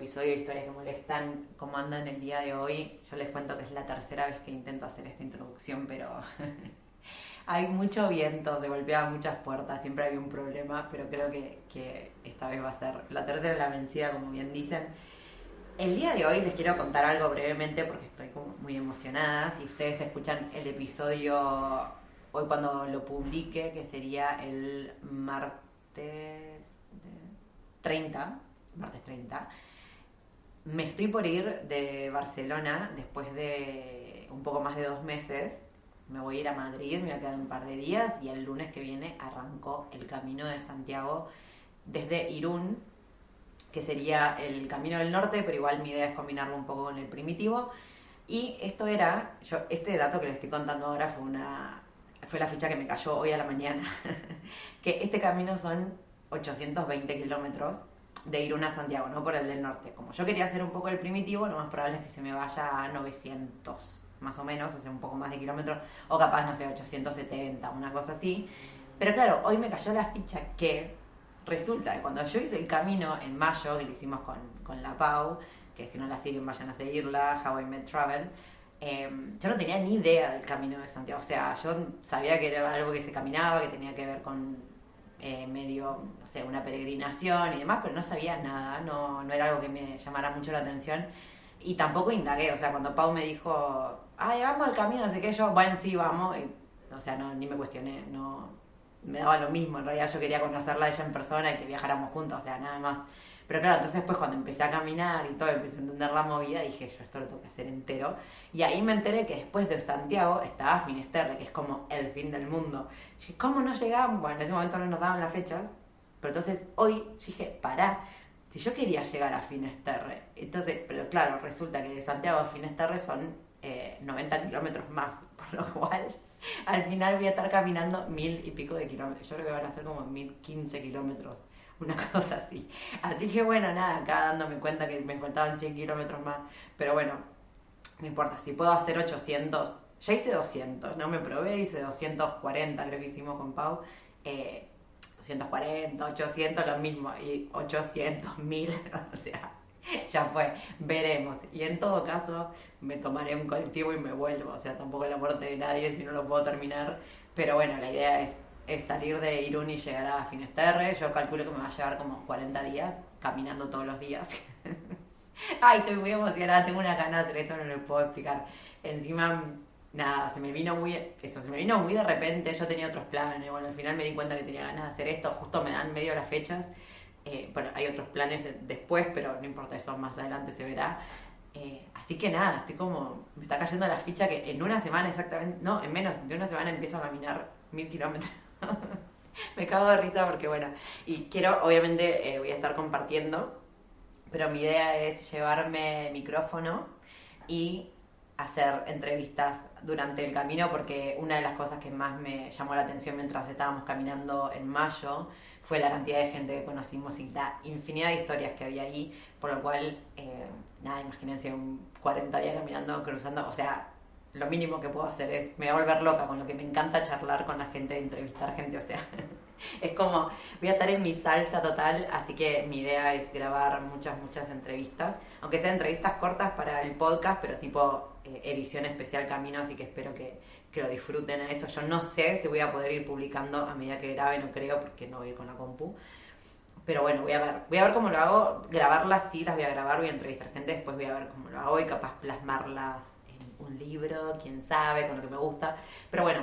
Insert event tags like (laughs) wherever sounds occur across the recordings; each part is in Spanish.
Episodio de Historias que Molestan. ¿Cómo andan el día de hoy? Yo les cuento que es la tercera vez que intento hacer esta introducción, pero (laughs) hay mucho viento, se golpean muchas puertas, siempre había un problema, pero creo que, que esta vez va a ser la tercera la vencida, como bien dicen. El día de hoy les quiero contar algo brevemente porque estoy como muy emocionada. Si ustedes escuchan el episodio hoy cuando lo publique, que sería el martes 30, martes 30, me estoy por ir de Barcelona después de un poco más de dos meses. Me voy a ir a Madrid, me voy a quedar un par de días y el lunes que viene arrancó el camino de Santiago desde Irún, que sería el camino del norte, pero igual mi idea es combinarlo un poco con el primitivo. Y esto era, yo, este dato que les estoy contando ahora fue una, fue la ficha que me cayó hoy a la mañana, (laughs) que este camino son 820 kilómetros de Irún a Santiago, no por el del norte. Como yo quería hacer un poco el primitivo, lo más probable es que se me vaya a 900, más o menos, sea, un poco más de kilómetros, o capaz, no sé, 870, una cosa así. Pero claro, hoy me cayó la ficha que resulta que cuando yo hice el camino en mayo, que lo hicimos con, con la Pau, que si no la siguen vayan a seguirla, How I Met Travel, eh, yo no tenía ni idea del camino de Santiago. O sea, yo sabía que era algo que se caminaba, que tenía que ver con eh, medio, no sé, una peregrinación y demás, pero no sabía nada, no, no era algo que me llamara mucho la atención. Y tampoco indagué, o sea, cuando Pau me dijo, ay, vamos al camino, no sé qué, yo, bueno, sí, vamos, y, o sea, no, ni me cuestioné, no, me daba lo mismo, en realidad yo quería conocerla a ella en persona y que viajáramos juntos, o sea, nada más. Pero claro, entonces pues cuando empecé a caminar y todo, empecé a entender la movida, dije, yo esto lo tengo que hacer entero. Y ahí me enteré que después de Santiago estaba Finisterre, que es como el fin del mundo. dije, ¿cómo no llegamos? Bueno, en ese momento no nos daban las fechas, pero entonces hoy dije, pará, si yo quería llegar a Finisterre, entonces, pero claro, resulta que de Santiago a Finisterre son eh, 90 kilómetros más, (laughs) por lo cual al final voy a estar caminando mil y pico de kilómetros. Yo creo que van a ser como mil quince kilómetros, una (laughs) cosa así. Así que bueno, nada, acá dándome cuenta que me faltaban 100 kilómetros más. Pero bueno, no importa, si puedo hacer 800, ya hice 200, no me probé, hice 240, creo que hicimos con Pau. Eh, 240, 800, lo mismo, y 800, 1000, (laughs) o sea, ya fue, veremos. Y en todo caso, me tomaré un colectivo y me vuelvo. O sea, tampoco la muerte de nadie si no lo puedo terminar. Pero bueno, la idea es, es salir de Irún y llegar a Finisterre. Yo calculo que me va a llevar como 40 días caminando todos los días. (laughs) Ay, estoy muy emocionada, tengo una ganas de hacer esto, no lo puedo explicar. Encima, nada, se me vino muy, eso, se me vino muy de repente, yo tenía otros planes, bueno, al final me di cuenta que tenía ganas de hacer esto, justo me dan medio las fechas, eh, bueno, hay otros planes después, pero no importa, eso más adelante se verá. Eh, así que nada, estoy como, me está cayendo la ficha que en una semana exactamente, no, en menos de una semana empiezo a caminar mil kilómetros. (laughs) me cago de risa porque bueno, y quiero, obviamente, eh, voy a estar compartiendo pero mi idea es llevarme micrófono y hacer entrevistas durante el camino porque una de las cosas que más me llamó la atención mientras estábamos caminando en mayo fue la cantidad de gente que conocimos y la infinidad de historias que había ahí, por lo cual, eh, nada, imagínense un 40 días caminando, cruzando, o sea, lo mínimo que puedo hacer es, me voy a volver loca con lo que me encanta charlar con la gente, entrevistar gente, o sea, (laughs) es como, voy a estar en mi salsa total, así que mi idea es grabar muchas, muchas entrevistas, aunque sean entrevistas cortas para el podcast, pero tipo eh, edición especial camino, así que espero que, que lo disfruten a eso. Yo no sé si voy a poder ir publicando a medida que grabe, no creo, porque no voy a ir con la compu. Pero bueno, voy a ver. Voy a ver cómo lo hago. Grabarlas sí, las voy a grabar, voy a entrevistar gente, después voy a ver cómo lo hago y capaz plasmarlas libro, quién sabe, con lo que me gusta. Pero bueno,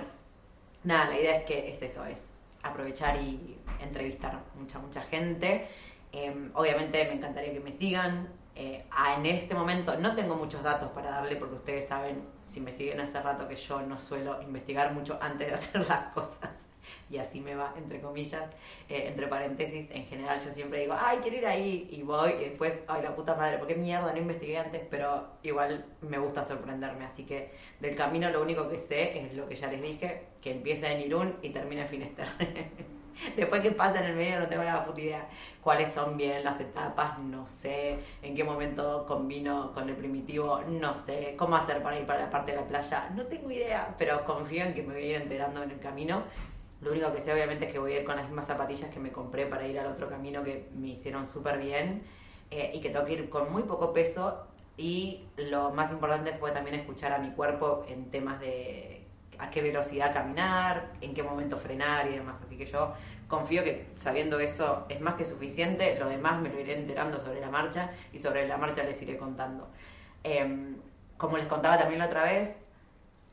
nada, la idea es que es eso, es aprovechar y entrevistar mucha, mucha gente. Em, obviamente me encantaría que me sigan. Eh, en este momento no tengo muchos datos para darle porque ustedes saben, si me siguen hace rato, que yo no suelo investigar mucho antes de (laughs) hacer las cosas. Y así me va, entre comillas, eh, entre paréntesis, en general yo siempre digo, ay, quiero ir ahí, y voy, y después, ay, la puta madre, porque mierda, no investigué antes, pero igual me gusta sorprenderme, así que del camino lo único que sé es lo que ya les dije, que empieza en Irún y termina en Finisterre. (laughs) Después que pasa en el medio no tengo la puta idea cuáles son bien las etapas, no sé en qué momento combino con el primitivo, no sé cómo hacer para ir para la parte de la playa, no tengo idea, pero confío en que me voy a ir enterando en el camino. Lo único que sé obviamente es que voy a ir con las mismas zapatillas que me compré para ir al otro camino que me hicieron súper bien eh, y que tengo que ir con muy poco peso y lo más importante fue también escuchar a mi cuerpo en temas de a qué velocidad caminar, en qué momento frenar y demás. Así que yo confío que sabiendo eso es más que suficiente, lo demás me lo iré enterando sobre la marcha y sobre la marcha les iré contando. Em, como les contaba también la otra vez,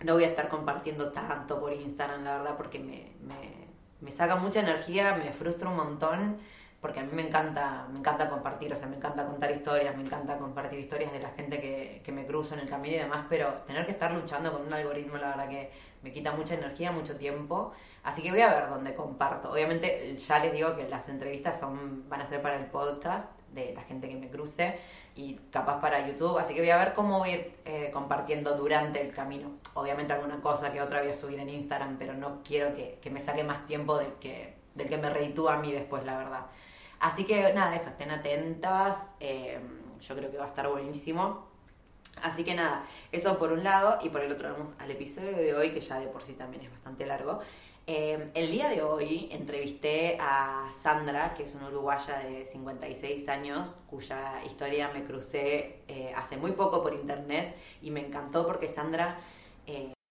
no voy a estar compartiendo tanto por Instagram, la verdad, porque me, me, me saca mucha energía, me frustra un montón porque a mí me encanta, me encanta compartir, o sea, me encanta contar historias, me encanta compartir historias de la gente que, que me cruza en el camino y demás, pero tener que estar luchando con un algoritmo, la verdad que me quita mucha energía, mucho tiempo. Así que voy a ver dónde comparto. Obviamente ya les digo que las entrevistas son, van a ser para el podcast de la gente que me cruce y capaz para YouTube. Así que voy a ver cómo voy ir eh, compartiendo durante el camino. Obviamente alguna cosa que otra voy a subir en Instagram, pero no quiero que, que me saque más tiempo del que, del que me reditúa a mí después, la verdad. Así que nada, eso, estén atentas. Eh, yo creo que va a estar buenísimo. Así que nada, eso por un lado y por el otro vamos al episodio de hoy que ya de por sí también es bastante largo. Eh, el día de hoy entrevisté a Sandra, que es una uruguaya de 56 años, cuya historia me crucé eh, hace muy poco por internet y me encantó porque Sandra,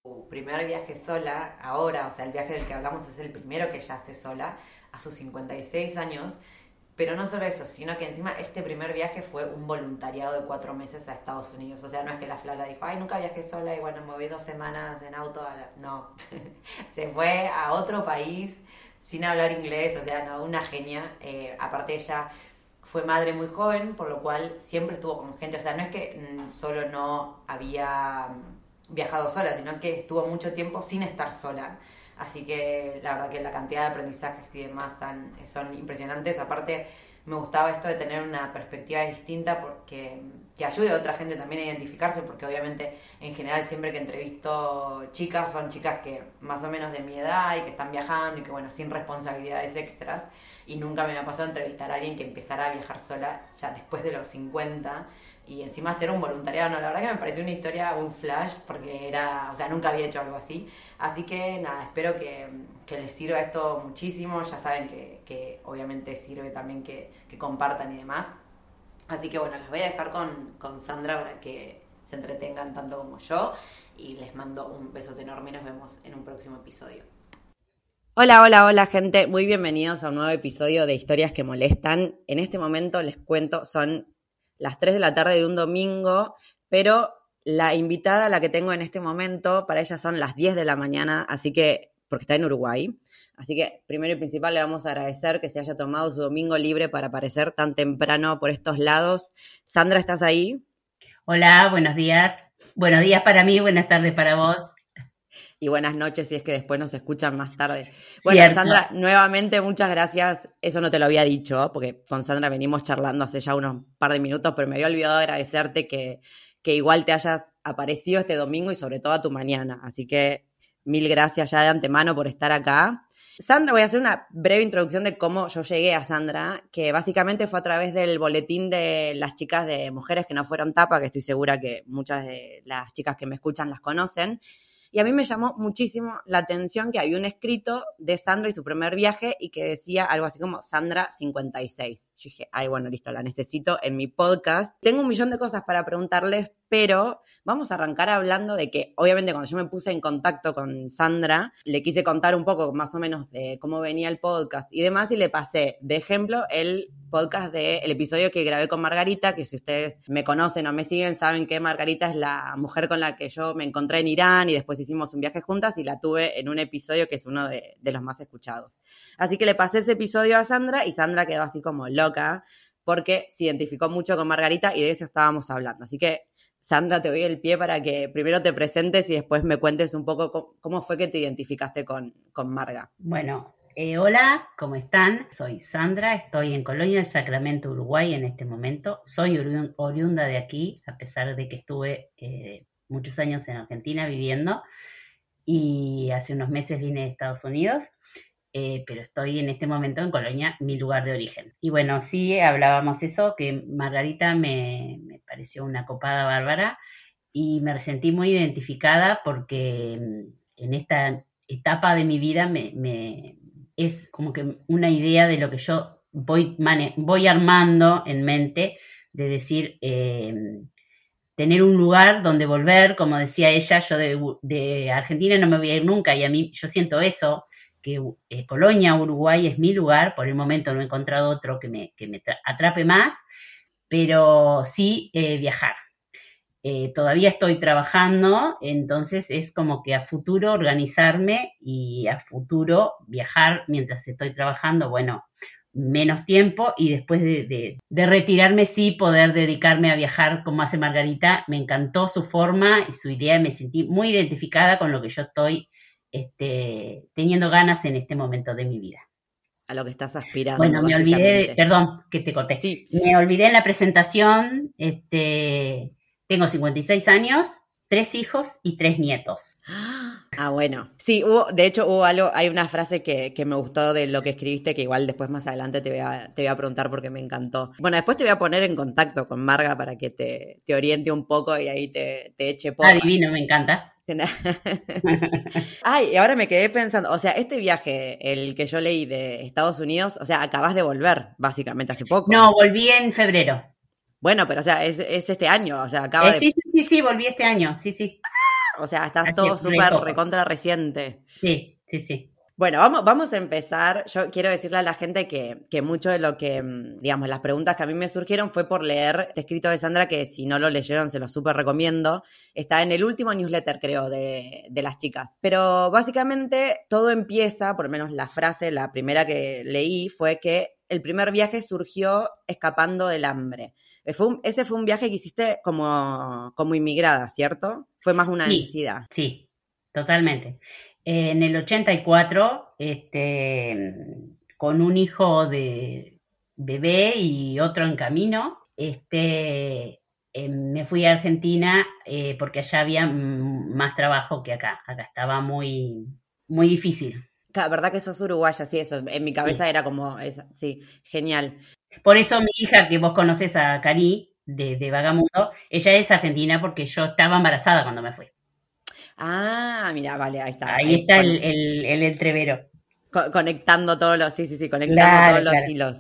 su primer viaje sola, ahora, o sea, el viaje del que hablamos es el primero que ella hace sola, a sus 56 años, pero no solo eso, sino que encima este primer viaje fue un voluntariado de cuatro meses a Estados Unidos. O sea, no es que la Flala dijo, ay, nunca viajé sola y bueno, me voy dos semanas en auto. A la... No, (laughs) se fue a otro país sin hablar inglés, o sea, no, una genia. Eh, aparte ella fue madre muy joven, por lo cual siempre estuvo con gente. O sea, no es que mm, solo no había mm, viajado sola, sino que estuvo mucho tiempo sin estar sola. Así que la verdad que la cantidad de aprendizajes y demás son, impresionantes. Aparte, me gustaba esto de tener una perspectiva distinta porque que ayude a otra gente también a identificarse, porque obviamente en general siempre que entrevisto chicas son chicas que más o menos de mi edad y que están viajando y que bueno, sin responsabilidades extras. Y nunca me ha pasado entrevistar a alguien que empezara a viajar sola ya después de los 50 y encima hacer un voluntariado. No, la verdad que me pareció una historia, un flash, porque era, o sea, nunca había hecho algo así. Así que nada, espero que, les sirva esto muchísimo. Ya saben que, obviamente sirve también que, compartan y demás. Así que bueno, las voy a dejar con, con Sandra para que se entretengan tanto como yo. Y les mando un besote enorme y nos vemos en un próximo episodio. Hola, hola, hola gente, muy bienvenidos a un nuevo episodio de Historias que Molestan. En este momento les cuento, son las 3 de la tarde de un domingo, pero la invitada, la que tengo en este momento, para ella son las 10 de la mañana, así que, porque está en Uruguay. Así que, primero y principal, le vamos a agradecer que se haya tomado su domingo libre para aparecer tan temprano por estos lados. Sandra, ¿estás ahí? Hola, buenos días. Buenos días para mí, buenas tardes para vos. Y buenas noches si es que después nos escuchan más tarde. Bueno, Sandra, nuevamente muchas gracias. Eso no te lo había dicho, porque con Sandra venimos charlando hace ya unos par de minutos, pero me había olvidado agradecerte que, que igual te hayas aparecido este domingo y sobre todo a tu mañana. Así que mil gracias ya de antemano por estar acá. Sandra, voy a hacer una breve introducción de cómo yo llegué a Sandra, que básicamente fue a través del boletín de las chicas de mujeres que no fueron tapa, que estoy segura que muchas de las chicas que me escuchan las conocen, Y a mí me llamó muchísimo la atención que había un escrito de Sandra y su primer viaje y que decía algo así como Sandra 56. Yo dije, ay, bueno, listo, la necesito en mi podcast. Tengo un millón de cosas para preguntarles, pero vamos a arrancar hablando de que, obviamente, cuando yo me puse en contacto con Sandra, le quise contar un poco más o menos de cómo venía el podcast y demás, y le pasé de ejemplo el podcast del episodio que grabé con Margarita, que si ustedes me conocen o me siguen, saben que Margarita es la mujer con la que yo me encontré en Irán y después hicimos un viaje juntas y la tuve en un episodio que es uno de, de los más escuchados. Así que le pasé ese episodio a Sandra y Sandra quedó así como loca porque se identificó mucho con Margarita y de eso estábamos hablando. Así que Sandra, te doy el pie para que primero te presentes y después me cuentes un poco cómo, fue que te identificaste con, con Marga. Bueno, eh, hola, ¿cómo están? Soy Sandra, estoy en Colonia del Sacramento, Uruguay en este momento. Soy oriunda de aquí, a pesar de que estuve eh, muchos años en Argentina viviendo y hace unos meses vine de Estados Unidos. Eh, pero estoy en este momento en Colonia, mi lugar de origen. Y bueno, sí hablábamos eso, que Margarita me, pareció una copada bárbara y me sentí muy identificada porque mm, en esta etapa de mi vida me, es como que una idea de lo que yo voy, voy armando en mente, de decir, em, tener un lugar donde volver, como decía ella, yo de, Argentina no me voy a ir nunca y a mí yo siento eso, que eh, Colonia, Uruguay es mi lugar, por el momento no he encontrado otro que me, que me atrape más, pero sí eh, viajar. Eh, todavía estoy trabajando, entonces es como que a futuro organizarme y a futuro viajar mientras estoy trabajando, bueno, menos tiempo y después de, de, retirarme sí poder dedicarme a viajar como hace Margarita. Me encantó su forma y su idea, me sentí muy identificada con lo que yo estoy este, teniendo ganas en este momento de mi vida. A lo que estás aspirando. Bueno, me olvidé, perdón que te corté. Sí. Me olvidé en la presentación, este, tengo 56 años, tres hijos y tres nietos. Ah, bueno. Sí, hubo, de hecho hubo algo, hay una frase que, que, me gustó de lo que escribiste, que igual después más adelante te voy, a, te voy a preguntar porque me encantó. Bueno, después te voy a poner en contacto con Marga para que te, te oriente un poco y ahí te, te eche por. Adivino, me encanta. (laughs) Ay, y ahora me quedé pensando, o sea, este viaje, el que yo leí de Estados Unidos, o sea, acabas de volver, básicamente, hace poco. No, volví en febrero. Bueno, pero o sea, es, este año, o sea, acaba eh, Sí, sí, sí, volví este año, sí, sí. o sea, estás todo súper recontra reciente. Sí, sí, sí. Bueno, vamos, vamos a empezar. Yo quiero decirle a la gente que, que, mucho de lo que, mm, digamos, las preguntas que a mí me surgieron fue por leer este escrito de Sandra, que si no lo leyeron se lo súper recomiendo. Está en el último newsletter, creo, de, de las chicas. Pero básicamente todo empieza, por lo menos la frase, la primera que leí, fue que el primer viaje surgió escapando del hambre. Eh, ese fue un viaje que hiciste como, como inmigrada, ¿cierto? Fue más una necesidad. Sí, totalmente en el 84, este, con un hijo de bebé y otro en camino, este, em, me fui a Argentina eh, porque allá había más trabajo que acá. Acá estaba muy, muy difícil. La verdad que sos uruguaya, sí, eso. En mi cabeza era como, sí, genial. Por eso mi hija, que vos conoces a Cari, de, de Vagamundo, ella es argentina porque yo estaba embarazada cuando me fui. Ah, mira, vale, ahí está. Ahí, está el, el, entrevero. conectando todos los, sí, sí, sí, conectando todos los hilos.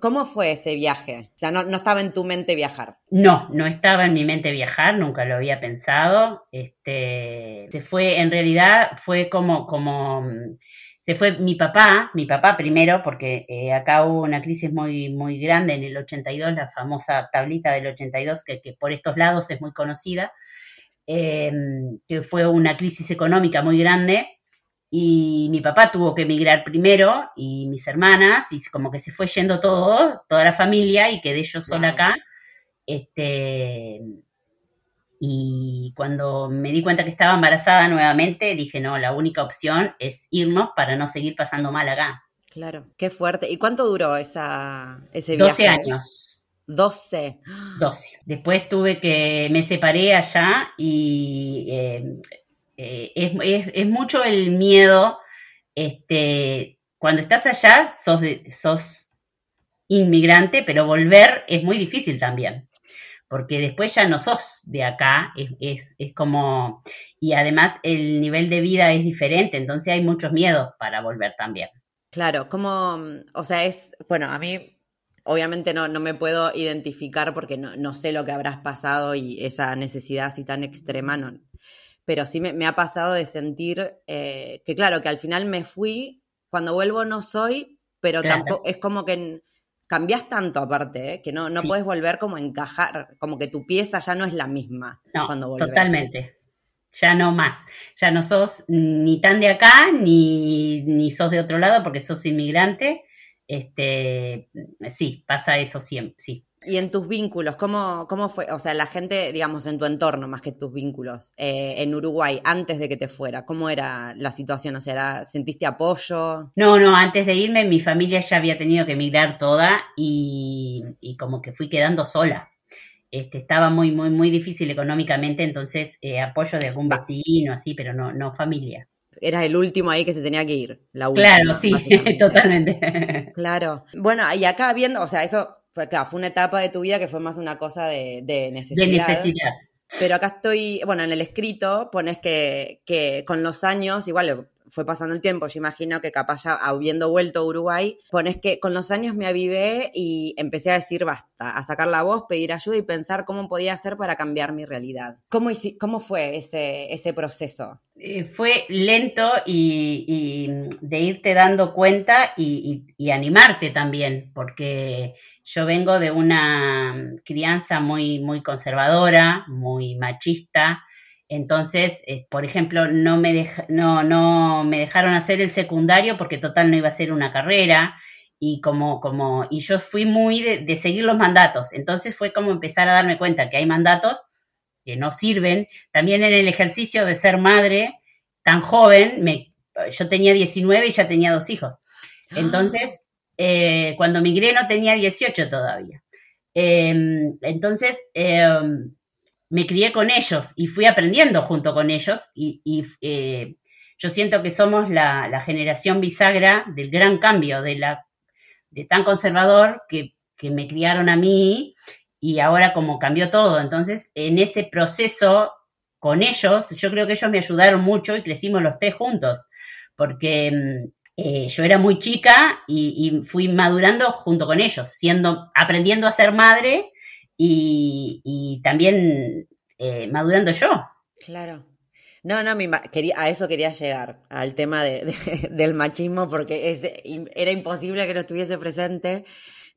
¿Cómo fue ese viaje? O sea, no, no, estaba en tu mente viajar. No, no estaba en mi mente viajar, nunca lo había pensado. Este, se fue, en realidad, fue como, como, se fue mi papá, mi papá primero, porque eh, acá hubo una crisis muy, muy grande en el 82, la famosa tablita del 82, que, que por estos lados es muy conocida. Em, que fue una crisis económica muy grande y mi papá tuvo que emigrar primero y mis hermanas y como que se fue yendo todo, toda la familia y quedé yo sola acá. Este, y cuando me di cuenta que estaba embarazada nuevamente, dije, no, la única opción es irnos para no seguir pasando mal acá. Claro, qué fuerte. ¿Y cuánto duró esa, ese viaje? 12 años. 12. 12. Después tuve que, me separé allá y eh, eh, es, mucho el miedo, este, cuando estás allá sos, sos inmigrante, pero volver es muy difícil también, porque después ya no sos de acá, es, es, es, como, y además el nivel de vida es diferente, entonces hay muchos miedos para volver también. Claro, como, o sea, es, bueno, a mí obviamente no, no me puedo identificar porque no, no sé lo que habrás pasado y esa necesidad así tan extrema, no, pero sí me, me ha pasado de sentir eh, que, claro, que al final me fui, cuando vuelvo no soy, pero Claro. tampoco, es como que en- cambias tanto aparte, ¿eh? que no, no Sí. puedes volver como a encajar, como que tu pieza ya no es la misma No, cuando volvés. totalmente. Ya no más. Ya no sos ni tan de acá, ni, ni sos de otro lado porque sos inmigrante. Este, sí, pasa eso siempre, sí. Y en tus vínculos, ¿cómo, ¿cómo fue? O sea, la gente, digamos, en tu entorno, más que tus vínculos, eh, en Uruguay, antes de que te fuera, ¿cómo era la situación? O sea, era- ¿sentiste apoyo? No, no, antes de irme mi familia ya había tenido que emigrar toda y, y como que fui quedando sola. Este, estaba muy, muy, muy difícil económicamente, entonces eh, apoyo de algún vecino, así, pero no, no familia. Eras el último ahí que se tenía que ir, la última. Claro, sí, (laughs) totalmente. Claro. Bueno, y acá viendo, o sea, eso fue, claro, fue una etapa de tu vida que fue más una cosa de, de De necesidad. necesidad. Pero acá estoy, bueno, en el escrito pones que, que con los años, igual fue pasando el tiempo, yo imagino que capaz habiendo vuelto a Uruguay, pones que con los años me avivé y empecé a decir basta, a sacar la voz, pedir ayuda y pensar cómo podía hacer para cambiar mi realidad. ¿Cómo, cómo fue ese, ese proceso? Eh, fue lento y, de irte dando cuenta y, y- y animarte también, porque yo vengo de una crianza muy, muy conservadora, muy machista. Entonces, eh, por ejemplo, no me, dej- no, no me dejaron hacer el secundario porque total no iba a ser una carrera y como, como, y yo fui muy de, de seguir los mandatos. Entonces fue como empezar a darme cuenta que hay mandatos que no sirven. También en el ejercicio de ser madre tan joven, me, yo tenía 19 y ya tenía dos hijos. Entonces, eh, cuando migré no tenía 18 todavía. Eh, entonces, eh, me crié con ellos y fui aprendiendo junto con ellos y, eh, yo siento que somos la, generación bisagra del gran cambio, de, la, de tan conservador que, que me criaron a mí y ahora como cambió todo. Entonces, en ese proceso con ellos, yo creo que ellos me ayudaron mucho y crecimos los tres juntos, porque eh, yo era muy chica y, y, fui madurando junto con ellos, siendo, aprendiendo a ser madre y, y también eh, madurando yo. Claro. No, no, mi quería, a eso quería llegar, al tema de, de, del machismo, porque es, era imposible que no estuviese presente.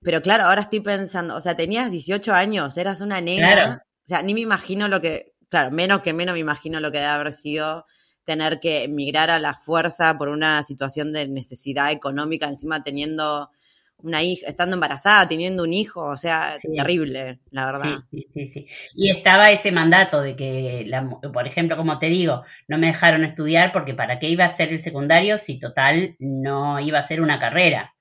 Pero claro, ahora estoy pensando, o sea, tenías 18 años, eras una nena. Claro. O sea, ni me imagino lo que, claro, menos que menos me imagino lo que debe haber sido tener que emigrar a la fuerza por una situación de necesidad económica, encima teniendo una hija, estando embarazada, teniendo un hijo, o sea, sí. terrible, la verdad. Sí, sí, sí, Y estaba ese mandato de que, la, por ejemplo, como te digo, no me dejaron estudiar porque para qué iba a ser el secundario si total no iba a ser una carrera.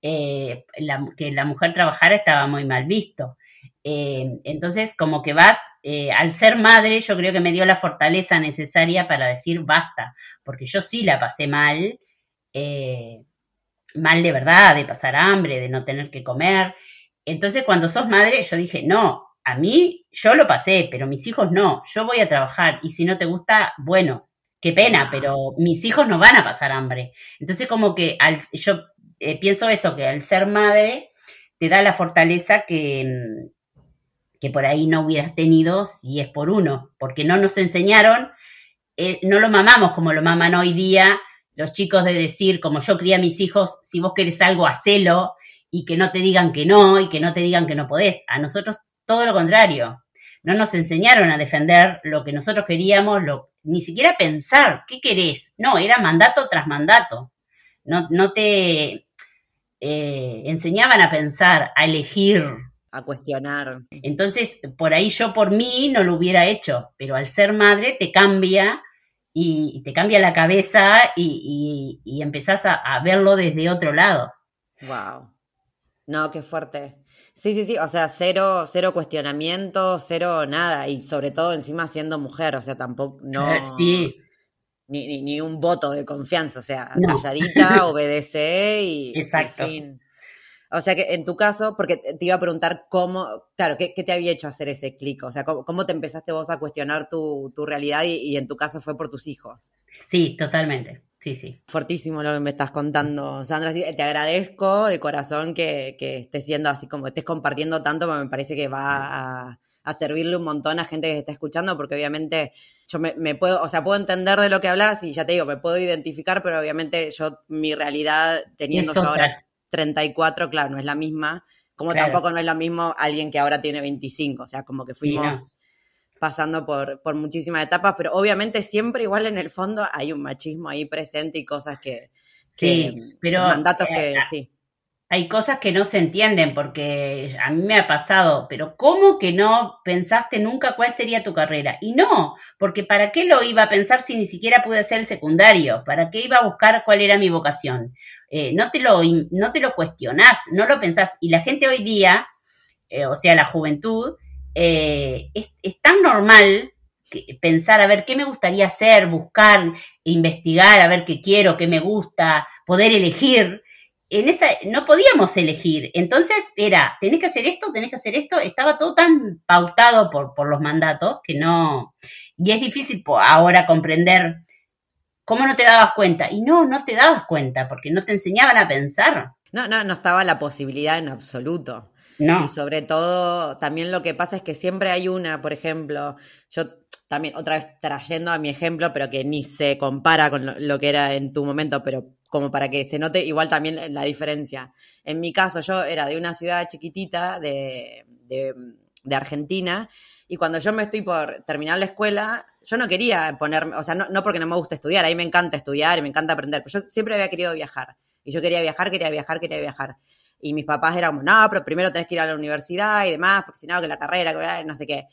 Eh, la, que la mujer trabajara estaba muy mal visto. Eh, entonces, como que vas, eh, al ser madre, yo creo que me dio la fortaleza necesaria para decir basta, porque yo sí la pasé mal, eh, mal de verdad, de pasar hambre, de no tener que comer. Entonces, cuando sos madre, yo dije, no, a mí yo lo pasé, pero mis hijos no, yo voy a trabajar y si no te gusta, bueno, qué pena, pero mis hijos no van a pasar hambre. Entonces, como que al, yo eh, pienso eso, que al ser madre te da la fortaleza que, que por ahí no hubieras tenido si es por uno, porque no nos enseñaron, eh, no lo mamamos como lo maman hoy día los chicos de decir, como yo crié a mis hijos, si vos querés algo, hacelo y que no te digan que no y que no te digan que no podés. A nosotros todo lo contrario. No nos enseñaron a defender lo que nosotros queríamos, lo, ni siquiera pensar, ¿qué querés? No, era mandato tras mandato. No, no te eh, enseñaban a pensar, a elegir. A cuestionar. Entonces, por ahí yo por mí no lo hubiera hecho, pero al ser madre te cambia y te cambia la cabeza y, y, y empezás a, a, verlo desde otro lado. Wow. No, qué fuerte. Sí, sí, sí, o sea, cero, cero cuestionamiento, cero nada, y sobre todo encima siendo mujer, o sea, tampoco, (laughs) no... Sí. Ni, ni, ni un voto de confianza, o sea, no. calladita, (laughs) obedece y... Exacto. Fin. O sea que en tu caso, porque te iba a preguntar cómo, claro, ¿qué, qué te había hecho hacer ese clic? O sea, ¿cómo, cómo, te empezaste vos a cuestionar tu, tu realidad y, y, en tu caso fue por tus hijos? Sí, totalmente. Sí, sí. Fortísimo lo que me estás contando, Sandra. Te agradezco de corazón que, que estés siendo así como estés compartiendo tanto, porque me parece que va a, a servirle un montón a gente que está escuchando, porque obviamente yo me, me, puedo, o sea, puedo entender de lo que hablas y ya te digo, me puedo identificar, pero obviamente yo, mi realidad, teniendo yo ahora 34, claro, no es la misma, como claro. tampoco no es lo mismo alguien que ahora tiene 25, o sea, como que fuimos no. pasando por, por muchísimas etapas, pero obviamente siempre igual en el fondo hay un machismo ahí presente y cosas que... que sí, pero... Mandatos que, eh, sí hay cosas que no se entienden porque a mí me ha pasado, pero ¿cómo que no pensaste nunca cuál sería tu carrera? Y no, porque ¿para qué lo iba a pensar si ni siquiera pude hacer el secundario? ¿Para qué iba a buscar cuál era mi vocación? Eh, no, te lo, no te lo cuestionás, no lo pensás. Y la gente hoy día, eh, o sea, la juventud, eh, es, tan normal que pensar a ver qué me gustaría hacer, buscar, investigar, a ver qué quiero, qué me gusta, poder elegir en esa no podíamos elegir. Entonces era, tenés que hacer esto, tenés que hacer esto. Estaba todo tan pautado por, por los mandatos que no. Y es difícil ahora comprender cómo no te dabas cuenta. Y no, no te dabas cuenta porque no te enseñaban a pensar. No, no, no estaba la posibilidad en absoluto. No. Y sobre todo, también lo que pasa es que siempre hay una, por ejemplo, yo también otra vez trayendo a mi ejemplo, pero que ni se compara con lo, lo que era en tu momento, pero como para que se note igual también la diferencia. En mi caso, yo era de una ciudad chiquitita de, de, de, Argentina y cuando yo me estoy por terminar la escuela, yo no quería ponerme, o sea, no, no porque no me gusta estudiar, ahí me encanta estudiar y me encanta aprender, pero yo siempre había querido viajar. Y yo quería viajar, quería viajar, quería viajar. Y mis papás eran como, no, pero primero tenés que ir a la universidad y demás, porque si no, que la carrera, que no sé qué.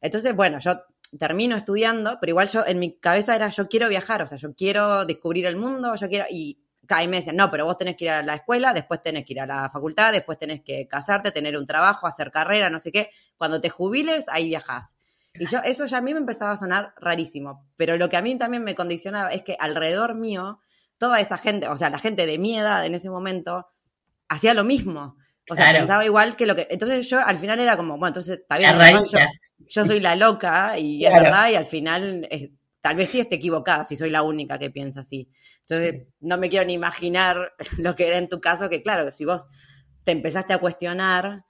Entonces, bueno, yo termino estudiando, pero igual yo en mi cabeza era yo quiero viajar, o sea, yo quiero descubrir el mundo, yo quiero y y me decían, no, pero vos tenés que ir a la escuela, después tenés que ir a la facultad, después tenés que casarte, tener un trabajo, hacer carrera, no sé qué. Cuando te jubiles, ahí viajás. Y yo, eso ya a mí me empezaba a sonar rarísimo. Pero lo que a mí también me condicionaba es que alrededor mío, toda esa gente, o sea, la gente de mi edad en ese momento, hacía lo mismo. O sea, claro. pensaba igual que lo que. Entonces yo al final era como, bueno, entonces está bien, yo, yo, soy la loca y claro. es verdad, y al final es, tal vez sí esté equivocada si soy la única que piensa así. Entonces, no me quiero ni imaginar (laughs) lo que era en tu caso, que claro, si vos te empezaste a cuestionar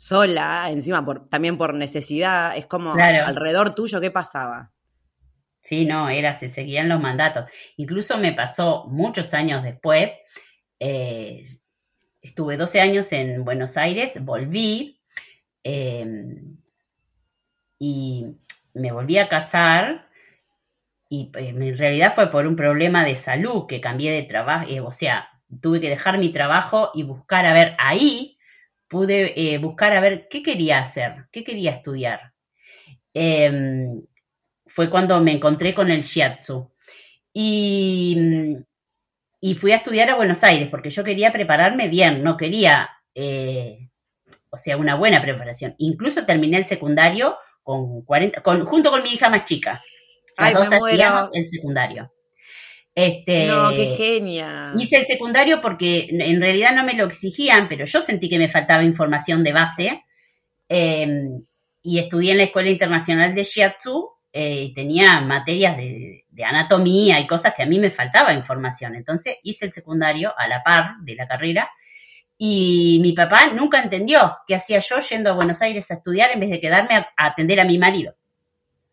sola, encima por, también por necesidad, es como claro. alrededor tuyo, ¿qué pasaba? Sí, no, era, se seguían los mandatos. Incluso me pasó muchos años después, eh, estuve 12 años en Buenos Aires, volví eh, y me volví a casar y eh, en realidad fue por un problema de salud que cambié de trabajo, eh, o sea, tuve que dejar mi trabajo y buscar a ver ahí, pude eh, buscar a ver qué quería hacer, qué quería estudiar. Em, fue cuando me encontré con el shiatsu. Y, y, fui a estudiar a Buenos Aires porque yo quería prepararme bien, no quería, eh, o sea, una buena preparación. Incluso terminé el secundario con 40, con, junto con mi hija más chica. Ay, me dos hacíamos el secundario. Este, no, qué genia. Hice el secundario porque en realidad no me lo exigían, pero yo sentí que me faltaba información de base. Eh, y estudié en la Escuela Internacional de Shiatsu eh, y tenía materias de, de, anatomía y cosas que a mí me faltaba información. Entonces hice el secundario a la par de la carrera y mi papá nunca entendió qué hacía yo yendo a Buenos Aires a estudiar en vez de quedarme a, a atender a mi marido.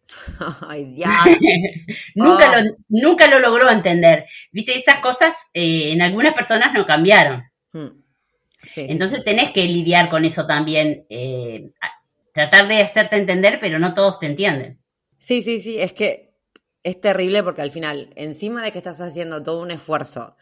(laughs) Ay, Dios. (laughs) nunca, oh. lo, nunca lo logró entender. Viste, esas cosas eh, en algunas personas no cambiaron. Hmm. Sí, Entonces sí. tenés que lidiar con eso también. Eh, tratar de hacerte entender, pero no todos te entienden. Sí, sí, sí. Es que es terrible porque al final, encima de que estás haciendo todo un esfuerzo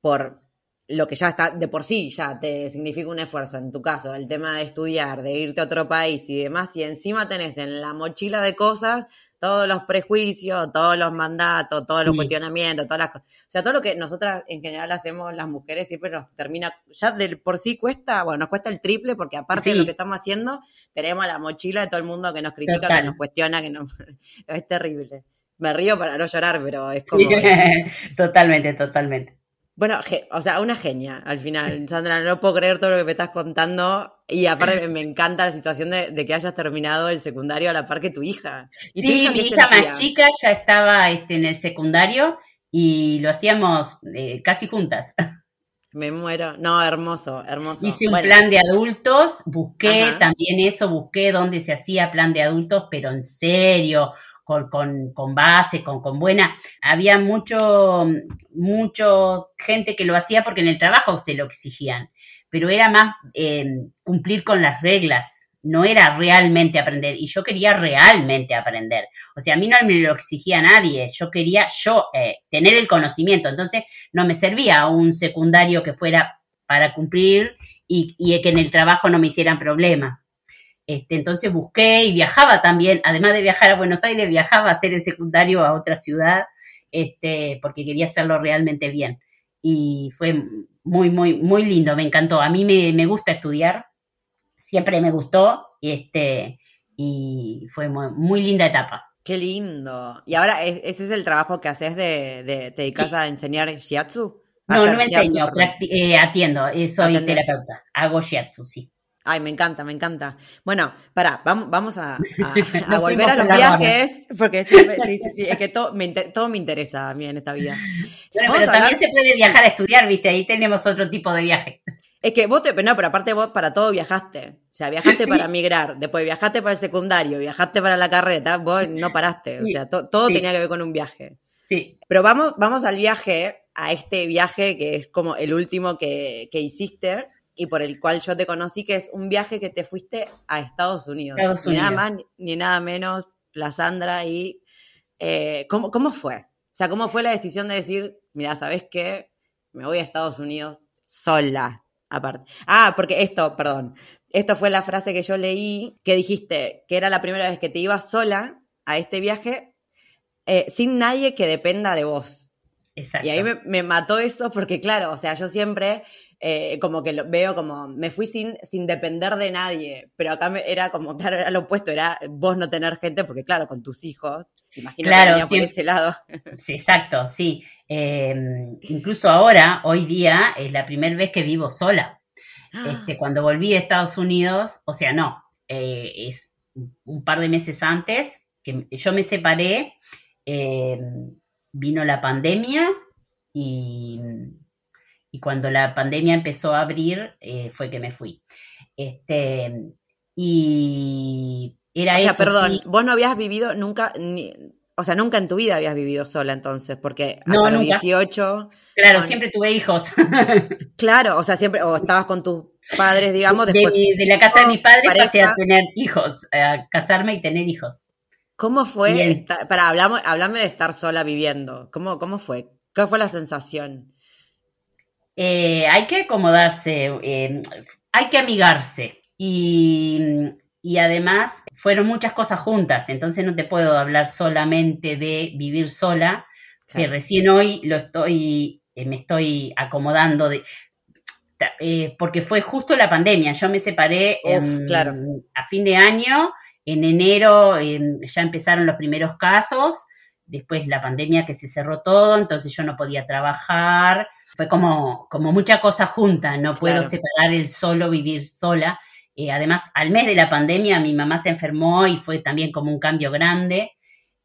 por lo que ya está de por sí ya te significa un esfuerzo en tu caso, el tema de estudiar, de irte a otro país y demás, y encima tenés en la mochila de cosas todos los prejuicios, todos los mandatos, todos los sí. cuestionamientos, todas las cosas. O sea, todo lo que nosotras en general hacemos las mujeres siempre nos termina, ya de por sí cuesta, bueno, nos cuesta el triple porque aparte sí. de lo que estamos haciendo, tenemos la mochila de todo el mundo que nos critica, Total. que nos cuestiona, que nos... (laughs) es terrible. Me río para no llorar, pero es como... (laughs) totalmente, totalmente. Bueno, o sea, una genia al final. Sandra, no puedo creer todo lo que me estás contando. Y aparte me encanta la situación de, que hayas terminado el secundario a la par que tu hija. ¿Y sí, mi hija más chica ya estaba este, en el secundario y lo hacíamos eh, casi juntas. Me muero. No, hermoso, hermoso. Hice un plan de adultos, busqué también eso, busqué dónde se hacía plan de adultos, pero en serio, con, con, con base, con, con buena. Había mucho, mucho gente que lo hacía porque en el trabajo se lo exigían, pero era más eh, cumplir con las reglas, no era realmente aprender. Y yo quería realmente aprender. O sea, a mí no me lo exigía nadie, yo quería yo eh, tener el conocimiento. Entonces, no me servía un secundario que fuera para cumplir y, y que en el trabajo no me hicieran problema. Este, entonces busqué y viajaba también, además de viajar a Buenos Aires, viajaba a hacer el secundario a otra ciudad, este, porque quería hacerlo realmente bien. Y fue muy, muy, muy lindo, me encantó. A mí me, gusta estudiar, siempre me gustó, y este, y fue muy, linda etapa. Qué lindo. Y ahora, ¿ese es el trabajo que haces de, de te dedicas a enseñar shiatsu? no, no me enseño, eh, atiendo, eh, soy terapeuta, hago shiatsu, sí. Ay, me encanta, me encanta. Bueno, para, vamos, vamos a, (laughs) volver a los viajes, porque sí, sí, sí, es que todo me, todo me interesa a mí en esta vida. Bueno, pero también se puede viajar a estudiar, viste, ahí tenemos otro tipo de viaje. Es que vos, te, no, pero aparte vos para todo viajaste. O sea, viajaste para migrar, después viajaste para el secundario, viajaste para la carrera, vos no paraste. O sea, todo tenía que ver con un viaje. Sí. Pero vamos, vamos al viaje, a este viaje que es como el último que, que hiciste y por el cual yo te conocí, que es un viaje que te fuiste a Estados Unidos. Ni nada más ni nada menos, la Sandra. Y eh, ¿cómo, ¿cómo fue? O sea, ¿cómo fue la decisión de decir, mira, ¿sabes qué? Me voy a Estados Unidos sola, aparte. Ah, porque esto, perdón, esto fue la frase que yo leí, que dijiste que era la primera vez que te ibas sola a este viaje eh, sin nadie que dependa de vos. Exacto. Y ahí me, me, mató eso porque, claro, o sea, yo siempre eh, como que lo veo como, me fui sin, sin depender de nadie, pero acá me, era como, (laughs) claro, era lo opuesto, era vos no tener gente, porque claro, con tus hijos, imagino que venía por ese lado. (laughs) Sí, exacto, sí. Em, incluso ahora, hoy día, es la primera vez que vivo sola. Este, cuando volví de Estados Unidos, o sea, no, eh, es un par de meses antes que yo me separé, em, vino la pandemia y y cuando la pandemia empezó a abrir, eh, fue que me fui. Este, y era o sea, perdón, vos no habías vivido nunca, o sea, nunca en tu vida habías vivido sola entonces, porque no, hasta los 18... Claro, siempre tuve hijos. (laughs) claro, o sea, siempre, o estabas con tus padres, digamos, después... De, la casa de mis padres pasé a tener hijos, a casarme y tener hijos. ¿Cómo fue? para, hablamos, hablame de estar sola viviendo. ¿Cómo, ¿Cómo fue? ¿Qué fue la sensación? Eh, hay que acomodarse, eh, hay que amigarse y, además fueron muchas cosas juntas, entonces no te puedo hablar solamente de vivir sola, que recién hoy lo estoy, eh, me estoy acomodando de, porque fue justo la pandemia, yo me separé a fin de año, en enero ya empezaron los primeros casos, después la pandemia que se cerró todo, entonces yo no podía trabajar, fue como, como mucha cosa junta, no puedo separar el solo vivir sola. Eh, además, al mes de la pandemia mi mamá se enfermó y fue también como un cambio grande.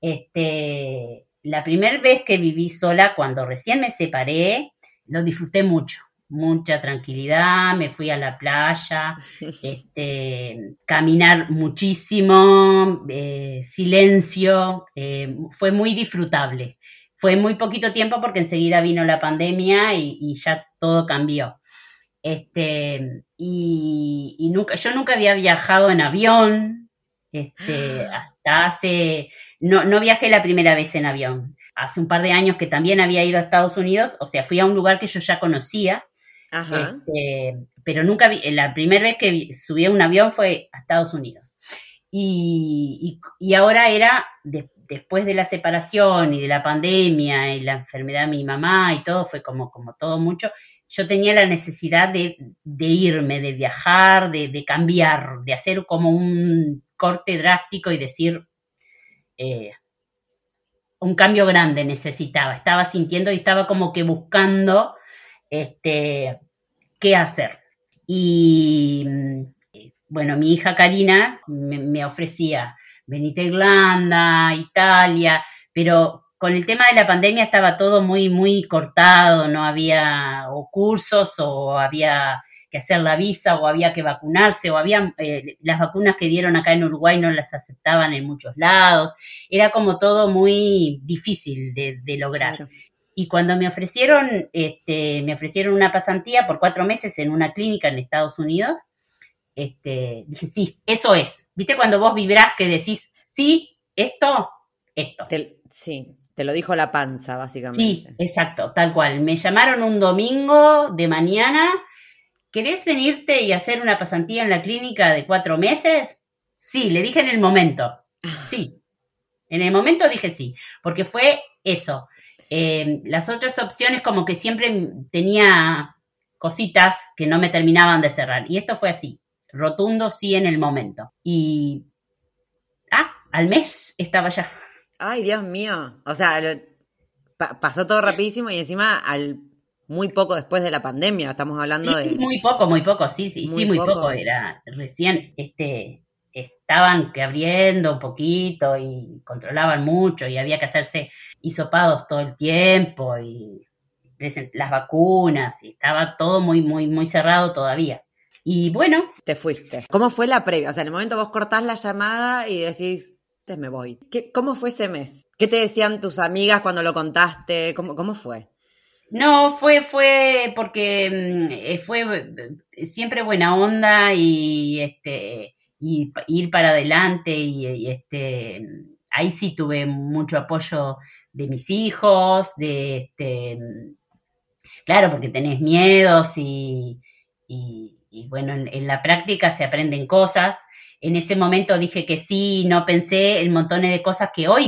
Este, la primera vez que viví sola, cuando recién me separé, lo disfruté mucho, mucha tranquilidad, me fui a la playa, (laughs) este, caminar muchísimo, eh, silencio, eh, fue muy disfrutable fue muy poquito tiempo porque enseguida vino la pandemia y, ya todo cambió. Este, y, nunca, yo nunca había viajado en avión, este, hasta hace, no, no viajé la primera vez en avión. Hace un par de años que también había ido a Estados Unidos, o sea, fui a un lugar que yo ya conocía, este, pero nunca vi, la primera vez que subí a un avión fue a Estados Unidos. Y, y, ahora era, de, después de la separación y de la pandemia y la enfermedad de mi mamá y todo, fue como, como todo mucho, yo tenía la necesidad de, irme, de viajar, de, cambiar, de hacer como un corte drástico y decir, eh, un cambio grande necesitaba, estaba sintiendo y estaba como que buscando este, qué hacer. Y bueno, mi hija Karina me, ofrecía venite a Irlanda, Italia, pero con el tema de la pandemia estaba todo muy, muy cortado, no había o cursos o había que hacer la visa o había que vacunarse o había eh, las vacunas que dieron acá en Uruguay no las aceptaban en muchos lados, era como todo muy difícil de, lograr. Y cuando me ofrecieron, este, me ofrecieron una pasantía por cuatro meses en una clínica en Estados Unidos, este, dije, sí, eso es. ¿Viste cuando vos vibrás que decís, sí, esto, esto? sí, te lo dijo la panza, básicamente. Sí, exacto, tal cual. Me llamaron un domingo de mañana, ¿querés venirte y hacer una pasantía en la clínica de cuatro meses? Sí, le dije en el momento, sí. En el momento dije sí, porque fue eso. Eh, las otras opciones como que siempre tenía cositas que no me terminaban de cerrar. Y esto fue así, rotundo sí en el momento. Y, ah, al mes estaba ya. Ay, Dios mío. O sea, pasó todo rapidísimo y encima al muy poco después de la pandemia, estamos hablando de... Muy poco, muy poco, sí, sí, sí, muy poco. Era recién, este, estaban que abriendo un poquito y controlaban mucho y había que hacerse hisopados todo el tiempo y las vacunas y estaba todo muy, muy, muy cerrado todavía. Y bueno. Te fuiste. ¿Cómo fue la previa? O sea, en el momento vos cortás la llamada y decís, te me voy. ¿Qué, ¿Cómo fue ese mes? ¿Qué te decían tus amigas cuando lo contaste? ¿Cómo, cómo fue? No, fue, fue porque mm, eh, fue eh, siempre buena onda y este y ir para adelante y, este ahí sí tuve mucho apoyo de mis hijos, de este claro, porque tenés miedos y y bueno, en, la práctica se aprenden cosas. En ese momento dije que sí, no pensé en montones de cosas que hoy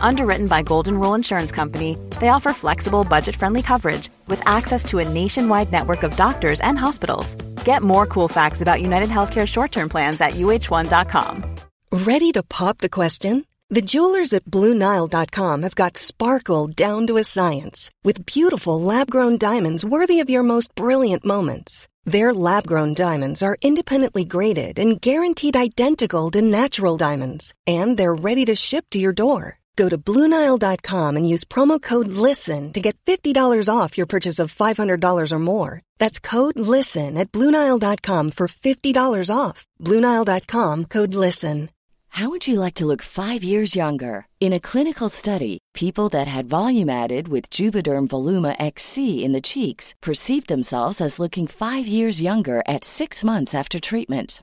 Underwritten by Golden Rule Insurance Company, they offer flexible, budget friendly coverage with access to a nationwide network of doctors and hospitals. Get more cool facts about United Healthcare short term plans at uh1.com. Ready to pop the question? The jewelers at Bluenile.com have got sparkle down to a science with beautiful lab grown diamonds worthy of your most brilliant moments. Their lab grown diamonds are independently graded and guaranteed identical to natural diamonds, and they're ready to ship to your door. Go to Bluenile.com and use promo code LISTEN to get $50 off your purchase of $500 or more. That's code LISTEN at Bluenile.com for $50 off. Bluenile.com code LISTEN. How would you like to look five years younger? In a clinical study, people that had volume added with Juvederm Voluma XC in the cheeks perceived themselves as looking five years younger at six months after treatment.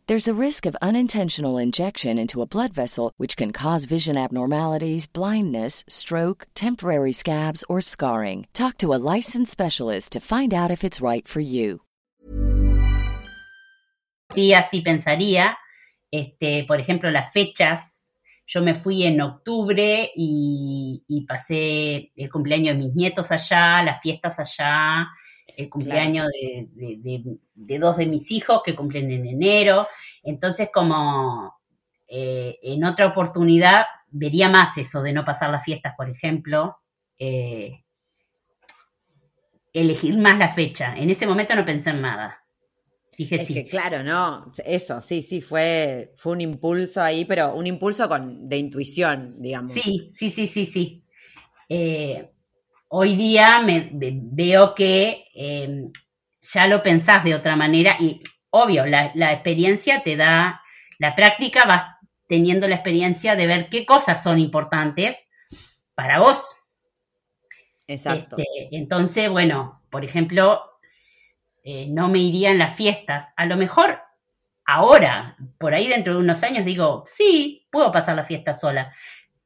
There's a risk of unintentional injection into a blood vessel, which can cause vision abnormalities, blindness, stroke, temporary scabs, or scarring. Talk to a licensed specialist to find out if it's right for you. Sí, así pensaría. Este, por ejemplo, las fechas. Yo me fui en octubre y, y pasé el cumpleaños de mis nietos allá, las fiestas allá. El cumpleaños de, de- de- de dos de mis hijos que cumplen en enero. Entonces, como eh, en otra oportunidad vería más eso de no pasar las fiestas, por ejemplo, eh, elegir más la fecha. En ese momento no pensé en nada. Dije Es sí. que claro, no, eso, sí, sí, fue, fue un impulso ahí, pero un impulso con, de intuición, digamos. Sí, sí, sí, sí, sí. Eh, hoy día me, ve- veo que eh, ya lo pensás de otra manera y obvio, la, la experiencia te da, la práctica vas teniendo la experiencia de ver qué cosas son importantes para vos. Exacto. Este, entonces, bueno, por ejemplo, eh, no me iría en las fiestas. A lo mejor ahora, por ahí dentro de unos años, digo, sí, puedo pasar la fiesta sola.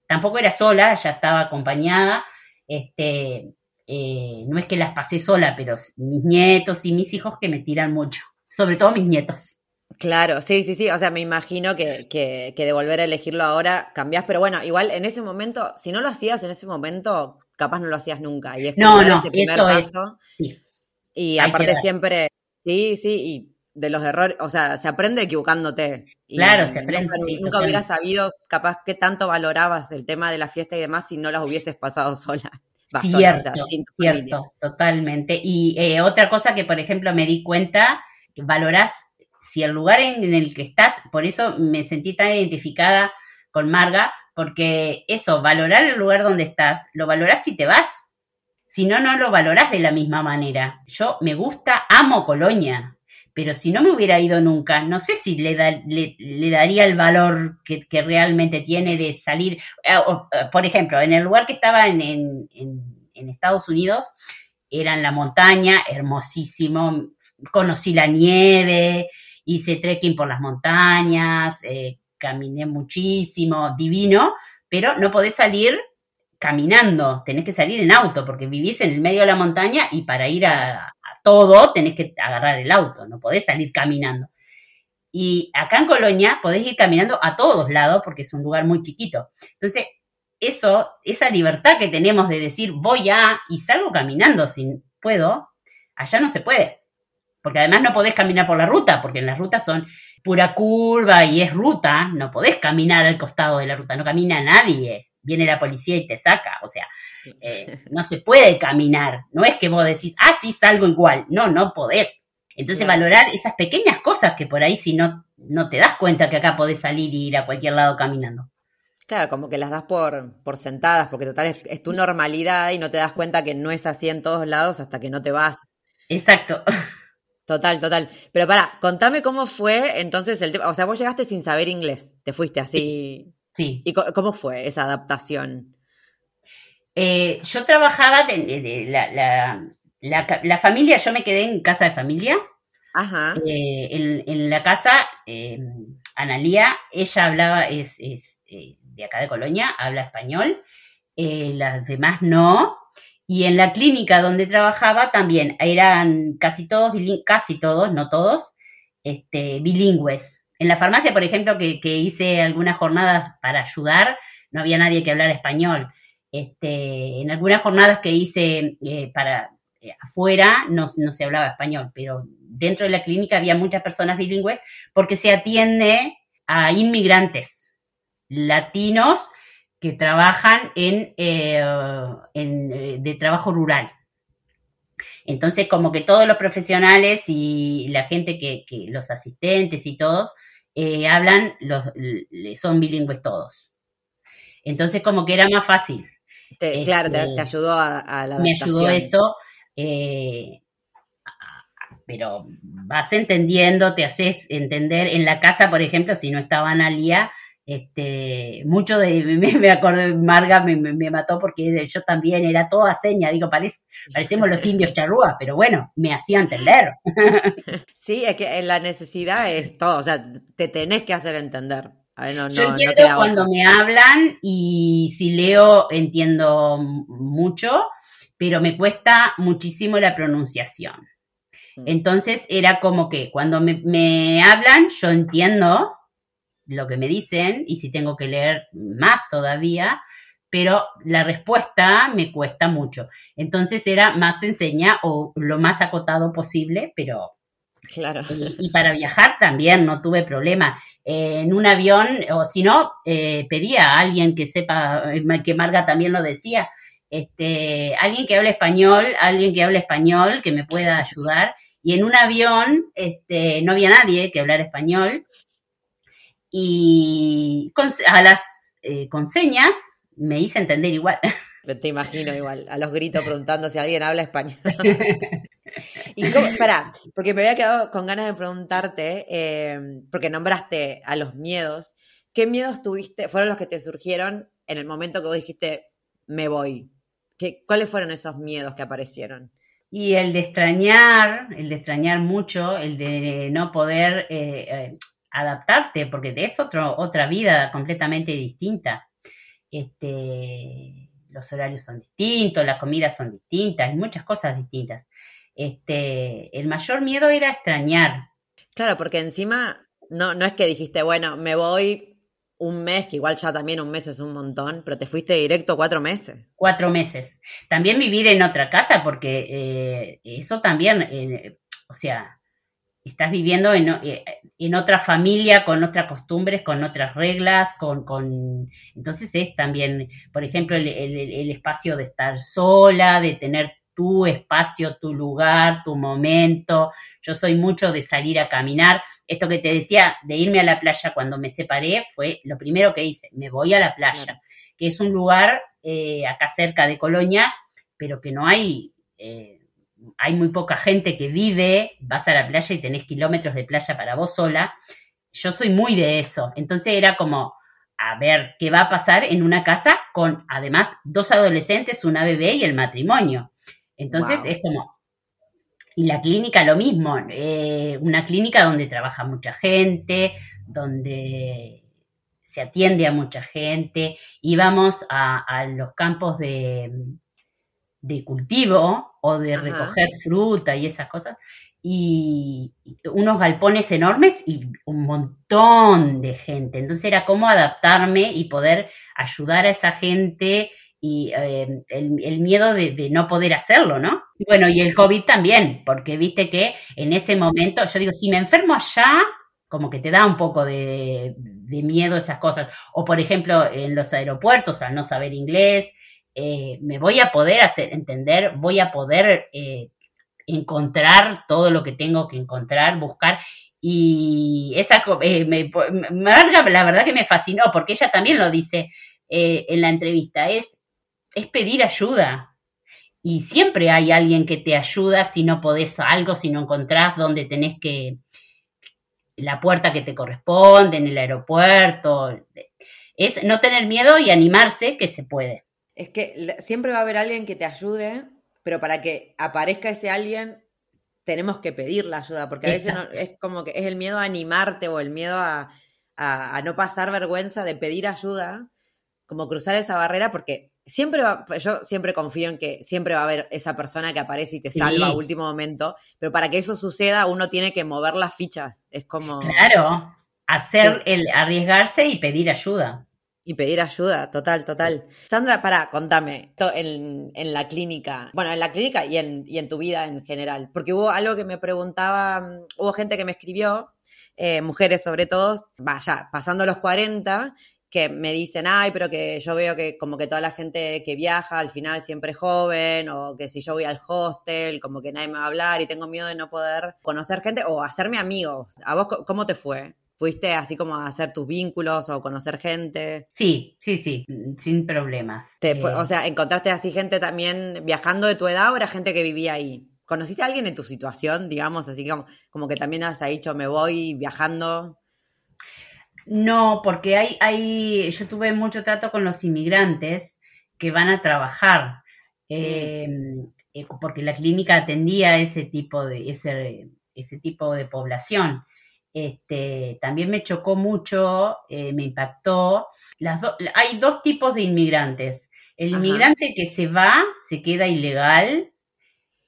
Tampoco era sola, ya estaba acompañada. Este, eh, no es que las pasé sola, pero mis nietos y mis hijos que me tiran mucho, sobre todo mis nietos. Claro, sí, sí, sí. O sea, me imagino que, que, que de volver a elegirlo ahora cambiás, pero bueno, igual en ese momento, si no lo hacías en ese momento, capaz no lo hacías nunca. Y es No, no, ese primer eso es. paso. Sí, Y Hay aparte siempre, sí, sí, y de los errores, o sea, se aprende equivocándote. Y Claro, se aprende, Nunca, sí, nunca hubieras sabido capaz qué tanto valorabas el tema de la fiesta y demás si no las hubieses pasado sola. (laughs) Va, sola, o sea, cierto, sin tu familia. cierto, totalmente. Y eh, otra cosa que, por ejemplo, me di cuenta, que valorás si el lugar en el que estás, por eso me sentí tan identificada con Marga, porque eso, valorar el lugar donde estás, lo valorás si te vas. Si no, no lo valorás de la misma manera. Yo me gusta, amo Colonia, pero si no me hubiera ido nunca, no sé si le, da- le, daría el valor que, que realmente tiene de salir. Eh, eh, Por ejemplo, en el lugar que estaba en, en- en- Estados Unidos, era en la montaña, hermosísimo. Conocí la nieve, hice trekking por las montañas, eh, caminé muchísimo, divino, pero no podés salir caminando, tenés que salir en auto, porque vivís en el medio de la montaña y para ir a todo tenés que agarrar el auto, no podés salir caminando. Y acá en Colonia podés ir caminando a todos lados porque es un lugar muy chiquito. Entonces, eso, esa libertad que tenemos de decir voy a y salgo caminando si puedo, allá no se puede. Porque además no podés caminar por la ruta, porque en las rutas son pura curva y es ruta, no podés caminar al costado de la ruta, no camina nadie, viene la policía y te saca, o sea, eh, no se puede caminar, no es que vos decís, ah, sí, salgo igual, no, no podés. Entonces Claro. valorar esas pequeñas cosas que por ahí si no, no te das cuenta que acá podés salir y ir a cualquier lado caminando. Claro, como que las das por, por sentadas, porque total es, es tu normalidad y no te das cuenta que no es así en todos lados hasta que no te vas. Exacto. Total, total. Pero para, contame cómo fue entonces el tema. O sea, vos llegaste sin saber inglés, te fuiste así. Sí. ¿Y cómo fue esa adaptación? Eh, yo trabajaba de, de- de la, la- la la familia, yo me quedé en casa de familia. Ajá. Eh, en, en la casa, eh, Analía, ella hablaba, es, es, eh, de acá de Colonia, habla español, eh, las demás no. Y en la clínica donde trabajaba también eran casi todos, casi todos, no todos, este, bilingües. En la farmacia, por ejemplo, que, hice algunas jornadas para ayudar, no había nadie que hablara español. Este, en algunas jornadas que hice eh, para eh, afuera no, no se hablaba español, pero dentro de la clínica había muchas personas bilingües porque se atiende a inmigrantes latinos que trabajan en, eh, en, de trabajo rural. Entonces, como que todos los profesionales y la gente que, que los asistentes y todos eh, hablan, los, son bilingües todos. Entonces, como que era más fácil. Te- claro, te, Este, te ayudó a, a la Me adaptación. ayudó eso. eh, pero vas entendiendo, te haces entender. En la casa, por ejemplo, si no estaba Analia, este, mucho de, me, me acuerdo, Marga me, me, me mató porque yo también era toda seña, digo, parece, parecemos los indios charrúas, pero bueno, me hacía entender. (laughs) Sí, es que la necesidad es todo, o sea, te tenés que hacer entender. No, Yo no entiendo cuando otra. me hablan y si leo entiendo mucho, pero me cuesta muchísimo la pronunciación. Mm. Entonces era como que cuando me, me hablan yo entiendo lo que me dicen y si tengo que leer más todavía, pero la respuesta me cuesta mucho. Entonces era más enseña o lo más acotado posible, pero Claro. y, para viajar también no tuve problema. Eh, en un avión, o si no, eh, pedía a alguien que sepa, eh, que Marga también lo decía, este, alguien que hable español, alguien que hable español, que me pueda ayudar. Y en un avión este, no había nadie que hablara español. Y con, a las con señas me hice entender igual. (laughs) Te imagino igual, a los gritos preguntando si alguien habla español. (laughs) y cómo, pará, porque me había quedado con ganas de preguntarte, eh, porque nombraste a los miedos, ¿qué miedos tuviste, fueron los que te surgieron en el momento que vos dijiste, me voy? ¿Qué, ¿Cuáles fueron esos miedos que aparecieron? Y el de extrañar, el de extrañar mucho, el de no poder eh, eh, adaptarte, porque es otro, otra vida completamente distinta. Este, los horarios son distintos, las comidas son distintas, hay muchas cosas distintas. Este, el mayor miedo era extrañar. Claro, porque encima no, no es que dijiste, bueno, me voy un mes, que igual ya también un mes es un montón, pero te fuiste directo cuatro meses. Cuatro meses. También vivir en otra casa, porque eh, eso también, eh, o sea, estás viviendo en, eh, en, otra familia, con otras costumbres, con otras reglas, con, con... entonces es también, por ejemplo, el, el, espacio de estar sola, de tener tu espacio, tu lugar, tu momento. Yo soy mucho de salir a caminar. Esto que te decía de irme a la playa cuando me separé fue lo primero que hice. Me voy a la playa, que es un lugar eh, acá cerca de Colonia, pero que no hay eh, hay muy poca gente que vive, vas a la playa y tenés kilómetros de playa para vos sola. Yo soy muy de eso. Entonces era como, a ver, ¿qué va a pasar en una casa con además dos adolescentes, una bebé y el matrimonio? Entonces es como, y la clínica lo mismo, eh, una clínica donde trabaja mucha gente, donde se atiende a mucha gente, íbamos a los campos de, de cultivo o de recoger fruta y esas cosas, y unos galpones enormes y un montón de gente. Entonces era como adaptarme y poder ayudar a esa gente y eh, el, miedo de, no poder hacerlo, ¿no? Bueno, y el COVID también, porque viste que en ese momento, yo digo, si me enfermo allá, como que te da un poco de, de miedo esas cosas. O por ejemplo, en los aeropuertos, al no saber inglés, eh, me voy a poder hacer entender, voy a poder eh, encontrar todo lo que tengo que encontrar, buscar. Y esa eh, me, la verdad que me fascinó, porque ella también lo dice en la entrevista, es, es pedir ayuda. Y siempre hay alguien que te ayuda si no podés algo, si no encontrás dónde tenés que, la puerta que te corresponde, en el aeropuerto. Es no tener miedo y animarse que se puede. Es que siempre va a haber alguien que te ayude, pero para que aparezca ese alguien tenemos que pedir la ayuda, porque a veces es como que es el miedo a animarte o el miedo a, no pasar vergüenza de pedir ayuda, como cruzar esa barrera, porque siempre va, yo siempre confío en que siempre va a haber esa persona que aparece y te salva a último momento, pero para que eso suceda uno tiene que mover las fichas, es como... Claro, hacer el arriesgarse y pedir ayuda. Y pedir ayuda, total, total. Sandra, para, contame, en, en, la clínica, bueno, en la clínica y en, y en tu vida en general, porque hubo algo que me preguntaba, mm, hubo gente que me escribió, eh, mujeres sobre todo, vaya, pasando los 40, que me dicen, ay, pero que yo veo que como que toda la gente que viaja al final siempre es joven, o que si yo voy al hostel, como que nadie me va a hablar y tengo miedo de no poder conocer gente o hacerme amigos. ¿A vos cómo te fue? ¿Fuiste así como a hacer tus vínculos o conocer gente? Sí, sí, sí, sin problemas. Te fue, O eh, sea, ¿encontraste así gente también viajando de tu edad o era gente que vivía ahí? ¿Conociste a alguien en tu situación, digamos, así como, como que también has dicho, me voy viajando? No, porque hay, hay, yo tuve mucho trato con los inmigrantes que van a trabajar, mm. em, eh, porque la clínica atendía ese tipo de, ese, ese tipo de población. Este, también me chocó mucho, eh, me impactó. Las hay dos tipos de inmigrantes. El inmigrante que se va, se queda ilegal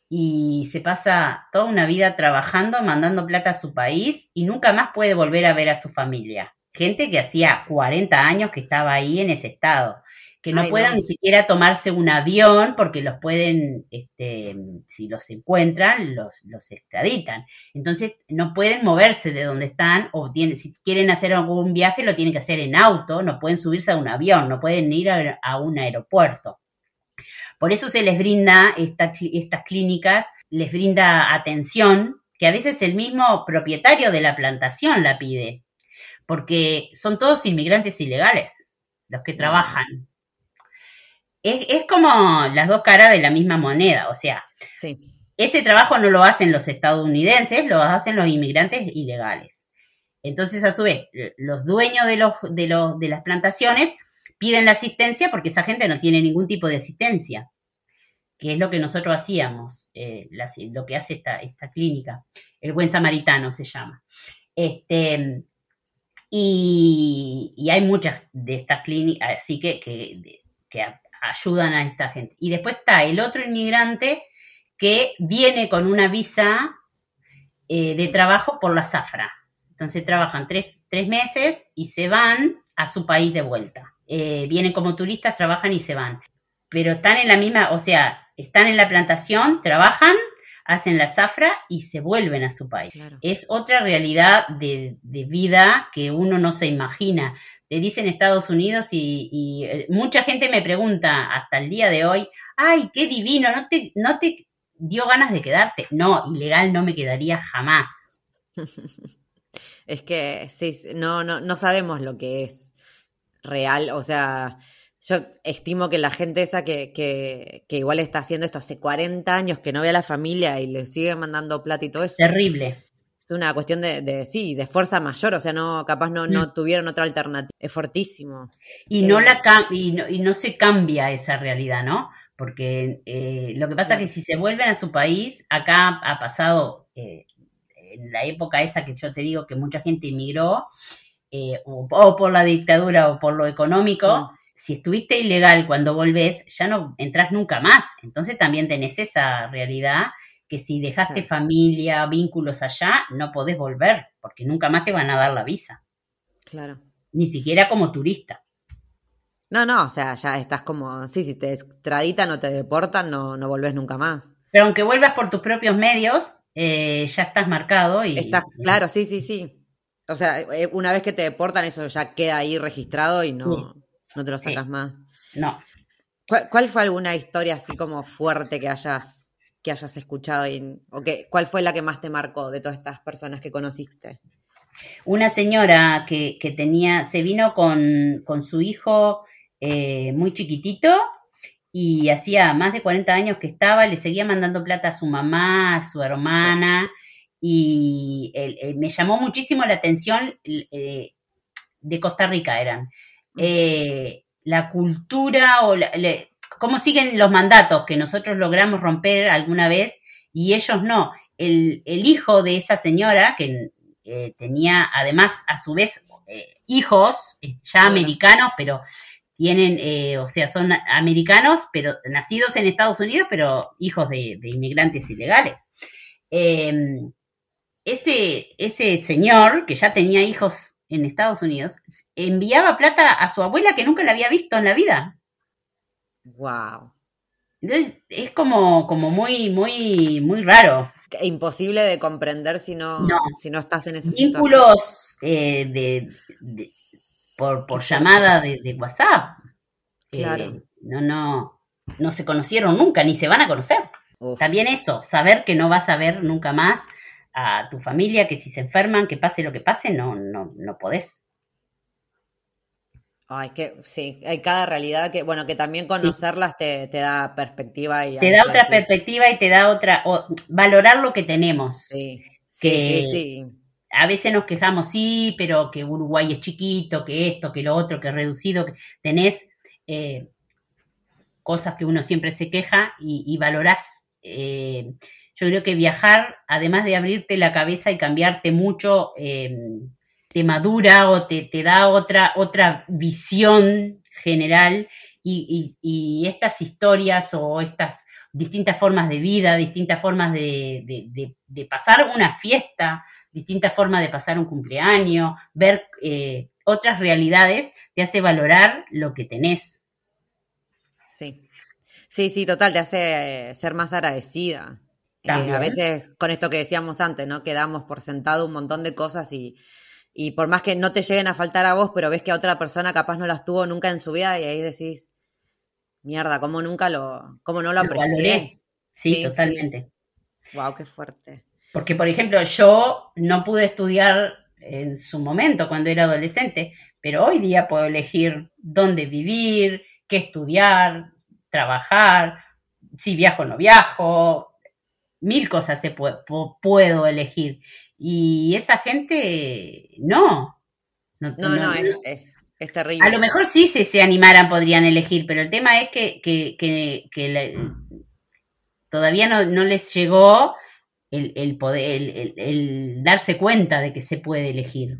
y se pasa toda una vida trabajando, mandando plata a su país y nunca más puede volver a ver a su familia. Gente que hacía 40 años que estaba ahí en ese estado que no Ay, puedan no. ni siquiera tomarse un avión porque los pueden, este, si los encuentran, los, los extraditan. Entonces no pueden moverse de donde están o tienen, si quieren hacer algún viaje lo tienen que hacer en auto, no pueden subirse a un avión, no pueden ir a, a un aeropuerto. Por eso se les brinda esta estas clínicas, les brinda atención, que a veces el mismo propietario de la plantación la pide, porque son todos inmigrantes ilegales los que trabajan. Es, es como las dos caras de la misma moneda, o sea, Sí. ese trabajo no lo hacen los estadounidenses, lo hacen los inmigrantes ilegales. Entonces, a su vez, los dueños de, los, de, los, de las plantaciones piden la asistencia porque esa gente no tiene ningún tipo de asistencia, que es lo que nosotros hacíamos, eh, la- lo que hace esta, esta clínica. El buen samaritano se llama. Este, y, y hay muchas de estas clínicas, así que, que, ayudan a esta gente. Y después está el otro inmigrante que viene con una visa eh, de trabajo por la zafra. Entonces trabajan tres, tres meses y se van a su país de vuelta. Eh, vienen como turistas, trabajan y se van. Pero están en la misma, o sea, están en la plantación, trabajan, hacen la zafra y se vuelven a su país. Claro. Es otra realidad de, de vida que uno no se imagina. Te dicen Estados Unidos y, y, eh, mucha gente me pregunta hasta el día de hoy, ay, qué divino, ¿no te, no te dio ganas de quedarte? No, ilegal no me quedaría jamás. (laughs) Es que sí, no, no, no sabemos lo que es real. O sea, yo estimo que la gente esa que, que, que igual está haciendo esto hace 40 años, que no ve a la familia y le sigue mandando plata y todo eso, Terrible. es una cuestión de, de sí, de fuerza mayor. O sea, no, capaz no, no Mm. tuvieron otra alternativa. Es fortísimo. Y no, la y, no, y no se cambia esa realidad, ¿no? Porque eh, lo que pasa es que si se vuelven a su país, acá ha pasado, eh, en la época esa que yo te digo que mucha gente inmigró, eh, o, o por la dictadura o por lo económico, Mm. Si estuviste ilegal cuando volvés, ya no entras nunca más. Entonces también tenés esa realidad que si dejaste familia, vínculos allá, no podés volver, porque nunca más te van a dar la visa, Claro. ni siquiera como turista. No, no, o sea, ya estás como, sí, si te extraditan o te deportan, no, no volvés nunca más. Pero aunque vuelvas por tus propios medios, eh, ya estás marcado y Estás, claro, sí, sí, sí. O sea, eh, una vez que te deportan, eso ya queda ahí registrado y no, no te lo Sí. sacas más. no. ¿Cuál, cuál fue alguna historia así como fuerte que hayas, que hayas escuchado? y- o que, ¿Cuál fue la que más te marcó de todas estas personas que conociste? Una señora que, que tenía, se vino con, con su hijo eh, muy chiquitito y hacía más de 40 años que estaba, le seguía mandando plata a su mamá, a su hermana y eh, me llamó muchísimo la atención eh, de Costa Rica eran. Eh, la cultura o la- le- cómo siguen los mandatos que nosotros logramos romper alguna vez y ellos no. El, el hijo de esa señora, que eh, tenía además a su vez eh, hijos ya Bueno. americanos, pero tienen, eh, o sea, son americanos, pero nacidos en Estados Unidos, pero hijos de, de inmigrantes ilegales. Eh, ese, ese señor, que ya tenía hijos en Estados Unidos, enviaba plata a su abuela que nunca la había visto en la vida. Wow. Entonces, es como, como muy, muy, muy raro. Imposible de comprender si no, No. si no estás en situación. Vínculos eh, de, de- por, por llamada de, de WhatsApp. Eh, Claro. no, no, no se conocieron nunca, ni se van a conocer. Uf. También eso, saber que no vas a ver nunca más a tu familia, que si se enferman, que pase lo que pase, no, no, no podés. Ay, que sí, hay cada realidad que, bueno, que también conocerlas te, te da perspectiva y Te da otra perspectiva y te da otra, o- valorar lo que tenemos. Sí, sí, que- sí, sí. a veces nos quejamos, sí, pero que Uruguay es chiquito, que esto, que lo otro, que es reducido, que tenés eh, cosas que uno siempre se queja y, y valorás. eh, yo creo que viajar, además de abrirte la cabeza y cambiarte mucho, eh, te madura o te, te da otra, otra visión general y, y- estas historias o estas distintas formas de vida, distintas formas de- de pasar una fiesta, distintas formas de pasar un cumpleaños, ver eh, otras realidades, te hace valorar lo que tenés. Sí. Sí, sí, total, te hace eh, ser más agradecida. Eh, a veces, con esto que decíamos antes, ¿no? Que damos por sentado un montón de cosas y, y por más que no te lleguen a faltar a vos, pero ves que a otra persona capaz no las tuvo nunca en su vida y ahí decís, mierda, ¿cómo nunca lo, cómo no lo aprecié? Sí, Sí, totalmente. Wow, qué fuerte. Porque, por ejemplo, yo no pude estudiar en su momento cuando era adolescente, pero hoy día puedo elegir dónde vivir, qué estudiar, trabajar, si viajo o no viajo, mil cosas se pue- pu- puedo elegir. Y esa gente no. No, no, es, es, es terrible. A lo mejor sí, si se animaran, podrían elegir, pero el tema es que, que, que, que la- todavía no, no les llegó el, el poder, el, el- el darse cuenta de que se puede elegir.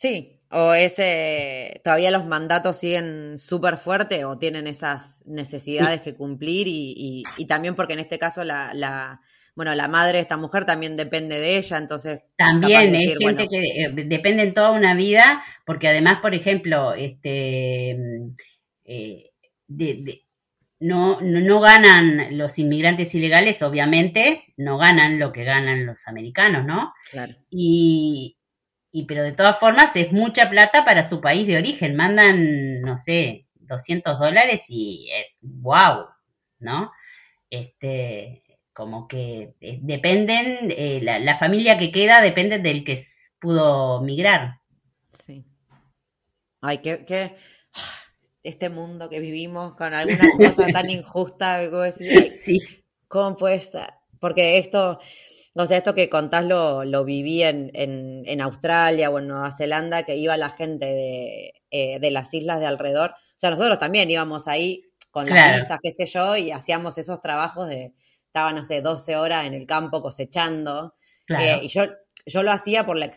Sí, o ese, todavía los mandatos siguen súper fuertes o tienen esas necesidades que cumplir y, y, y también porque en este caso la, la, bueno, la madre de esta mujer también depende de ella, entonces También de es decir, gente bueno, que eh, depende en toda una vida, porque además, por ejemplo, este, mm, eh, de- de- no, no, no ganan los inmigrantes ilegales, obviamente, no ganan lo que ganan los americanos, ¿no? claro, Y, y pero de todas formas es mucha plata para su país de origen. Mandan, no sé, 200 dólares y es wow, ¿no? Este, como que eh, dependen, eh, la, la familia que queda depende del que pudo migrar. sí. Ay, qué, qué, este mundo que vivimos con algunas cosas tan (laughs) injustas, ay, Sí, ¿Cómo puede ser? Porque esto, o sea, esto que contás lo, lo viví en, en, en Australia o en Nueva Zelanda, que iba la gente de, eh, de las islas de alrededor. O sea, nosotros también íbamos ahí con las Claro. visas, qué sé yo, y hacíamos esos trabajos de, estaba, no sé, 12 horas en el campo cosechando. claro. Eh, y yo, yo lo hacía por la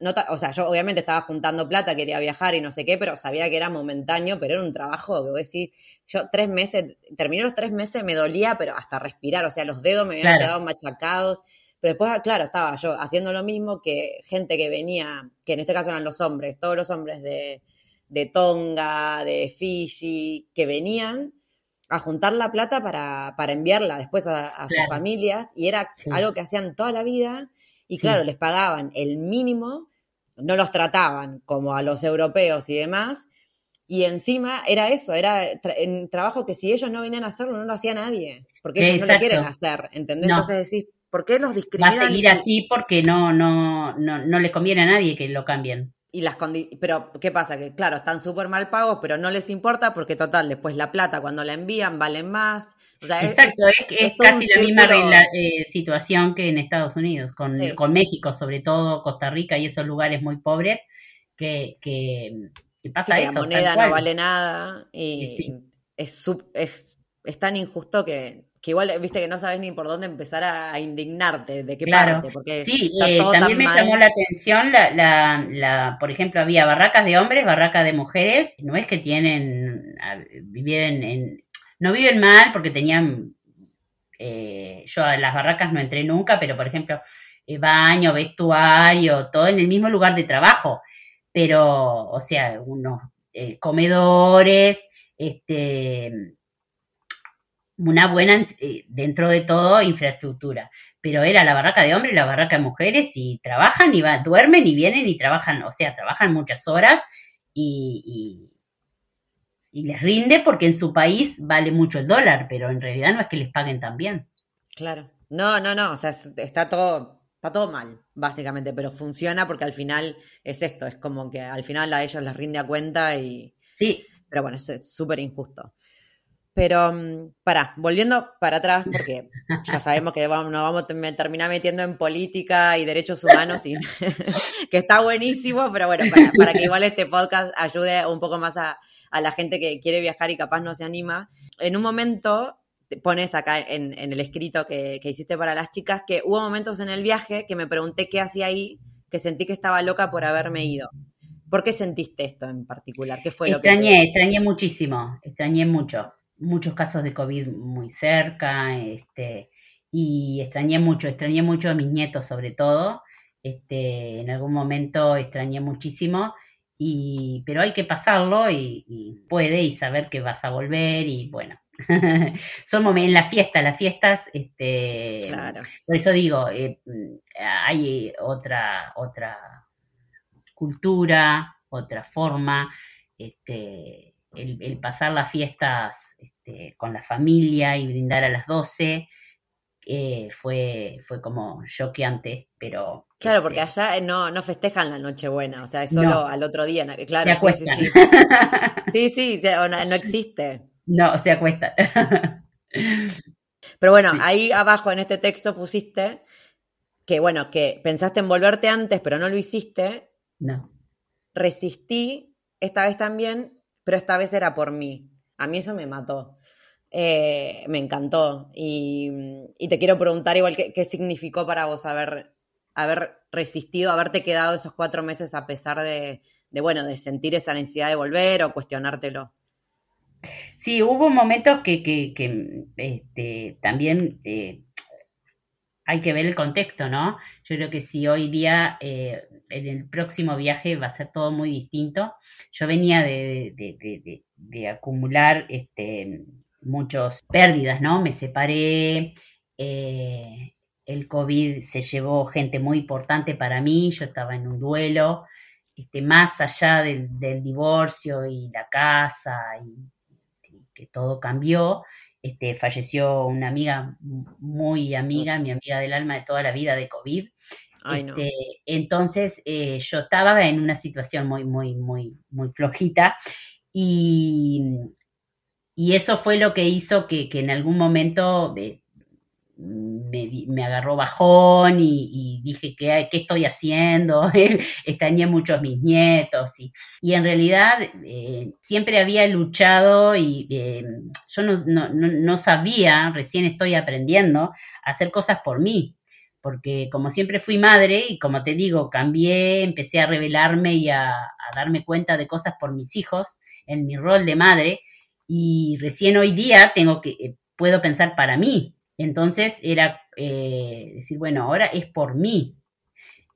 no o sea, yo obviamente estaba juntando plata, quería viajar y no sé qué, pero sabía que era momentáneo, pero era un trabajo que vos decís, yo tres meses, terminé los tres meses, me dolía, pero hasta respirar, o sea, los dedos me habían Claro. quedado machacados, pero después, ah, claro, estaba yo haciendo lo mismo que gente que venía, que en este caso eran los hombres, todos los hombres de, de Tonga, de Fiji, que venían a juntar la plata para, para enviarla después a, a sus Claro. familias, y era Sí. algo que hacían toda la vida, y Sí. claro, les pagaban el mínimo, no los trataban como a los europeos y demás, y encima era eso, era tra- en trabajo que si ellos no venían a hacerlo, no lo hacía nadie, porque ellos no lo quieren hacer, ¿entendés? No. Entonces decís, ¿por qué los Va a discriminan? seguir así porque no, no, no, no les conviene a nadie que lo cambien. Y las pero, ¿qué pasa? Que claro, están súper mal pagos, pero no les importa porque total, después la plata cuando la envían valen más. O sea, es- Exacto, es, casi la misma eh, situación que en Estados Unidos, con, Sí. con México, sobre todo Costa Rica y esos lugares muy pobres, que, que, pasa eso. la moneda no vale nada y Sí. Es, es, es tan injusto que, que igual, viste, que no sabes ni por dónde empezar a, indignarte, de qué Claro. parte, porque Sí, eh, también me mal. llamó la atención, la, la, la, por ejemplo, había barracas de hombres, barracas de mujeres, no es que tienen, viven en, no viven mal porque tenían, eh, yo a las barracas no entré nunca, pero por ejemplo, eh, baño, vestuario, todo en el mismo lugar de trabajo, pero, o sea, unos eh, comedores, este, una buena, eh, dentro de todo, infraestructura. Pero era la barraca de hombres y la barraca de mujeres y trabajan y va, duermen y vienen y trabajan, o sea, trabajan muchas horas y, y, y les rinde porque en su país vale mucho el dólar, pero en realidad no es que les paguen tan bien. Claro. No, no, no, o sea, es- está todo, está todo mal, básicamente, pero funciona porque al final es esto, es como que al final a ellos les rinde a cuenta y, Sí, pero bueno, es súper injusto. Pero, mm, pará, volviendo para atrás, porque ya sabemos que vamos, nos vamos a terminar metiendo en política y derechos humanos, y, (laughs) que está buenísimo, pero bueno, para, para que igual este podcast ayude un poco más a, la gente que quiere viajar y capaz no se anima. En un momento, pones acá en, el escrito que, hiciste para las chicas, que hubo momentos en el viaje que me pregunté qué hacía ahí, que sentí que estaba loca por haberme ido. ¿Por qué sentiste esto en particular? ¿Qué fue lo que extrañé, extrañé muchísimo, extrañé mucho, muchos casos de COVID muy cerca, este, y extrañé mucho, extrañé mucho a mis nietos sobre todo, este, en algún momento extrañé muchísimo y, pero hay que pasarlo y, puede y saber que vas a volver y bueno. (laughs) Somos en la fiesta, las fiestas, este, por eso digo, eh, hay otra, otra cultura, otra forma, este, el, pasar las fiestas este, con la familia y brindar a las 12 eh, fue, fue como choqueante, pero... Claro, porque este allá no, no festejan la Nochebuena, o sea, es solo al otro día, claro. sí, sí, (laughs) sí. sí, no, existe. No, se acuesta. Pero bueno, ahí abajo en este texto pusiste que, bueno, que pensaste en volverte antes, pero no lo hiciste. No. Resistí, esta vez también, pero esta vez era por mí. A mí eso me mató. Eh, me encantó. Y, te quiero preguntar igual qué, significó para vos haber, haber resistido, haberte quedado esos cuatro meses a pesar de, bueno, de sentir esa necesidad de volver o cuestionártelo. Sí, hubo momentos que, que, este, también eh, hay que ver el contexto, ¿no? Yo creo que si hoy día eh, en el próximo viaje va a ser todo muy distinto. Yo venía de, acumular este, muchas pérdidas, ¿no? Me separé, eh, el COVID se llevó gente muy importante para mí, yo estaba en un duelo, este, más allá del, divorcio y la casa y, que todo cambió, este, falleció una amiga muy amiga, mi amiga del alma de toda la vida de COVID. Este, entonces eh, yo estaba en una situación muy, muy, muy, muy flojita y, y eso fue lo que hizo que, en algún momento me, agarró bajón y, dije, ¿qué, ¿qué, estoy haciendo? (laughs) Extrañé mucho a mis nietos. Y, en realidad eh, siempre había luchado y eh, yo no, no, sabía, recién estoy aprendiendo a hacer cosas por mí. Porque como siempre fui madre y como te digo, cambié, empecé a revelarme y a, a darme cuenta de cosas por mis hijos en mi rol de madre y recién hoy día tengo que, eh, puedo pensar para mí. Entonces era eh, decir, bueno, ahora es por mí.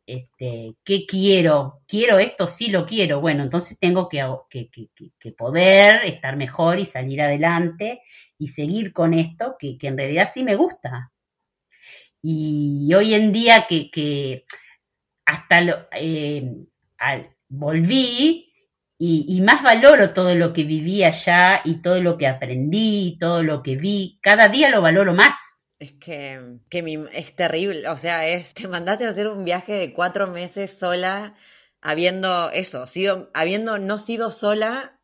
Este, ¿Qué quiero? ¿Quiero esto? Sí lo quiero. Bueno, entonces tengo que, poder estar mejor y salir adelante y seguir con esto que, en realidad sí me gusta. Y hoy en día que, hasta lo, eh, volví, y, más valoro todo lo que viví allá y todo lo que aprendí, todo lo que vi. Cada día lo valoro más. Es que, que es terrible. O sea, es, te mandaste a hacer un viaje de cuatro meses sola, habiendo eso, sido, habiendo no sido sola,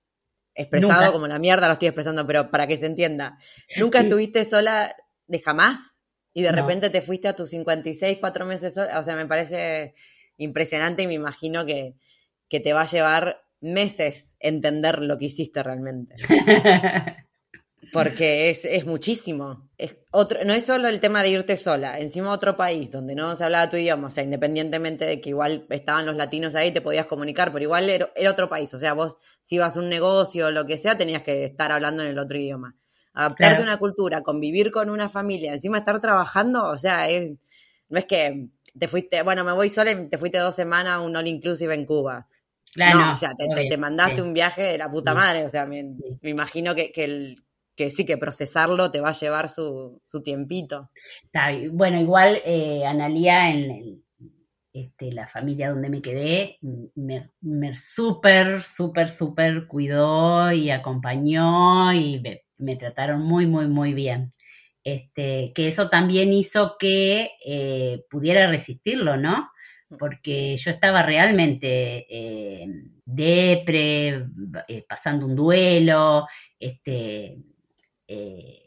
expresado como la mierda lo estoy expresando, pero para que se entienda. Nunca estuviste sola de jamás y de repente te fuiste a tus 56, cuatro meses sola. O sea, me parece impresionante y me imagino que, que te va a llevar meses entender lo que hiciste realmente. (laughs) Porque es, es muchísimo. Es otro, no es solo el tema de irte sola, encima otro país donde no se hablaba tu idioma, o sea, independientemente de que igual estaban los latinos ahí, te podías comunicar, pero igual era, otro país, o sea, vos si ibas a un negocio o lo que sea, tenías que estar hablando en el otro idioma. Adaptarte a una cultura, convivir con una familia, encima estar trabajando, o sea, es, no es que te fuiste, bueno, me voy sola y te fuiste dos semanas a un all inclusive en Cuba. No, o sea, te, mandaste un viaje de la puta madre, o sea, me, imagino que, el, que sí, que procesarlo te va a llevar su, su tiempito. bueno, igual eh, Analía en este, la familia donde me quedé me, me súper, súper, súper cuidó y acompañó y me, trataron muy, muy, muy bien. Este, que eso también hizo que eh, pudiera resistirlo, ¿no? porque yo estaba realmente eh, depre, eh, pasando un duelo, este, eh,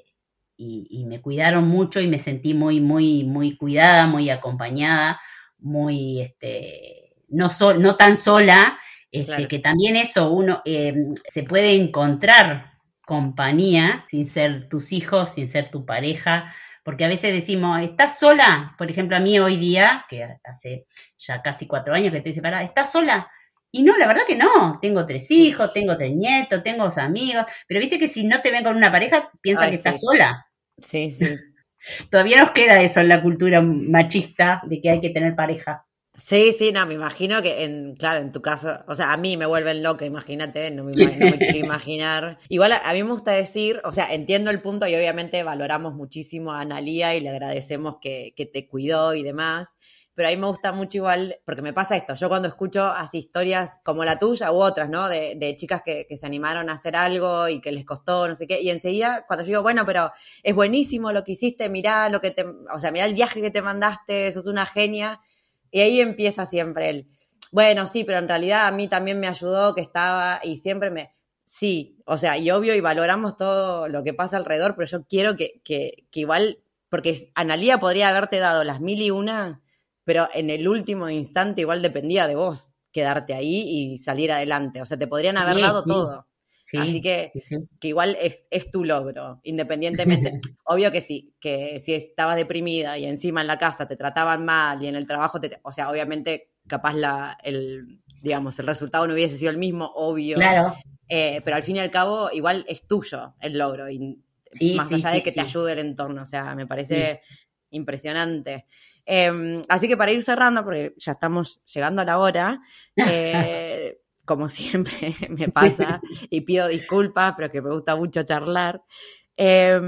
y, me cuidaron mucho y me sentí muy, muy, muy cuidada, muy acompañada, muy, este, no, no tan sola, este, que también eso, uno se puede encontrar compañía sin ser tus hijos, sin ser tu pareja, porque a veces decimos, ¿estás sola? Por ejemplo, a mí hoy día, que hace ya casi cuatro años que estoy separada, ¿estás sola? Y no, la verdad que no. Tengo tres hijos, tengo tres nietos, tengo dos amigos. Pero viste que si no te ven con una pareja, piensa que estás sola. Sí, sí. (laughs) Todavía nos queda eso en la cultura machista de que hay que tener pareja. Sí, sí, no, me imagino que, en, claro, en tu caso, o sea, a mí me vuelven loca, imagínate, no me, no me quiero (laughs) imaginar. Igual a, a, mí me gusta decir, o sea, entiendo el punto y obviamente valoramos muchísimo a Analía y le agradecemos que, que te cuidó y demás, pero a mí me gusta mucho igual, porque me pasa esto, yo cuando escucho así historias como la tuya u otras, ¿no? De, de chicas que, que, se animaron a hacer algo y que les costó, no sé qué, y enseguida cuando yo digo, bueno, pero es buenísimo lo que hiciste, mirá lo que te, o sea, mirá el viaje que te mandaste, sos una genia, y ahí empieza siempre el, bueno, sí, pero en realidad a mí también me ayudó que estaba y siempre me, sí, o sea, y obvio y valoramos todo lo que pasa alrededor, pero yo quiero que, que, que igual, porque Analía podría haberte dado las mil y una pero en el último instante igual dependía de vos quedarte ahí y salir adelante. O sea, te podrían haber sí, dado sí. todo. Sí, Así que, que igual es, es, tu logro, independientemente. (laughs) Obvio que sí, que si estabas deprimida y encima en la casa te trataban mal y en el trabajo, te, o sea, obviamente capaz la, el, digamos, el resultado no hubiese sido el mismo, obvio. Claro. Eh, pero al fin y al cabo, igual es tuyo el logro, y más allá de que te ayude el entorno. O sea, me parece impresionante. Eh, así que para ir cerrando, porque ya estamos llegando a la hora, eh, (laughs) como siempre (laughs) me pasa, y pido disculpas, pero que me gusta mucho charlar. Eh,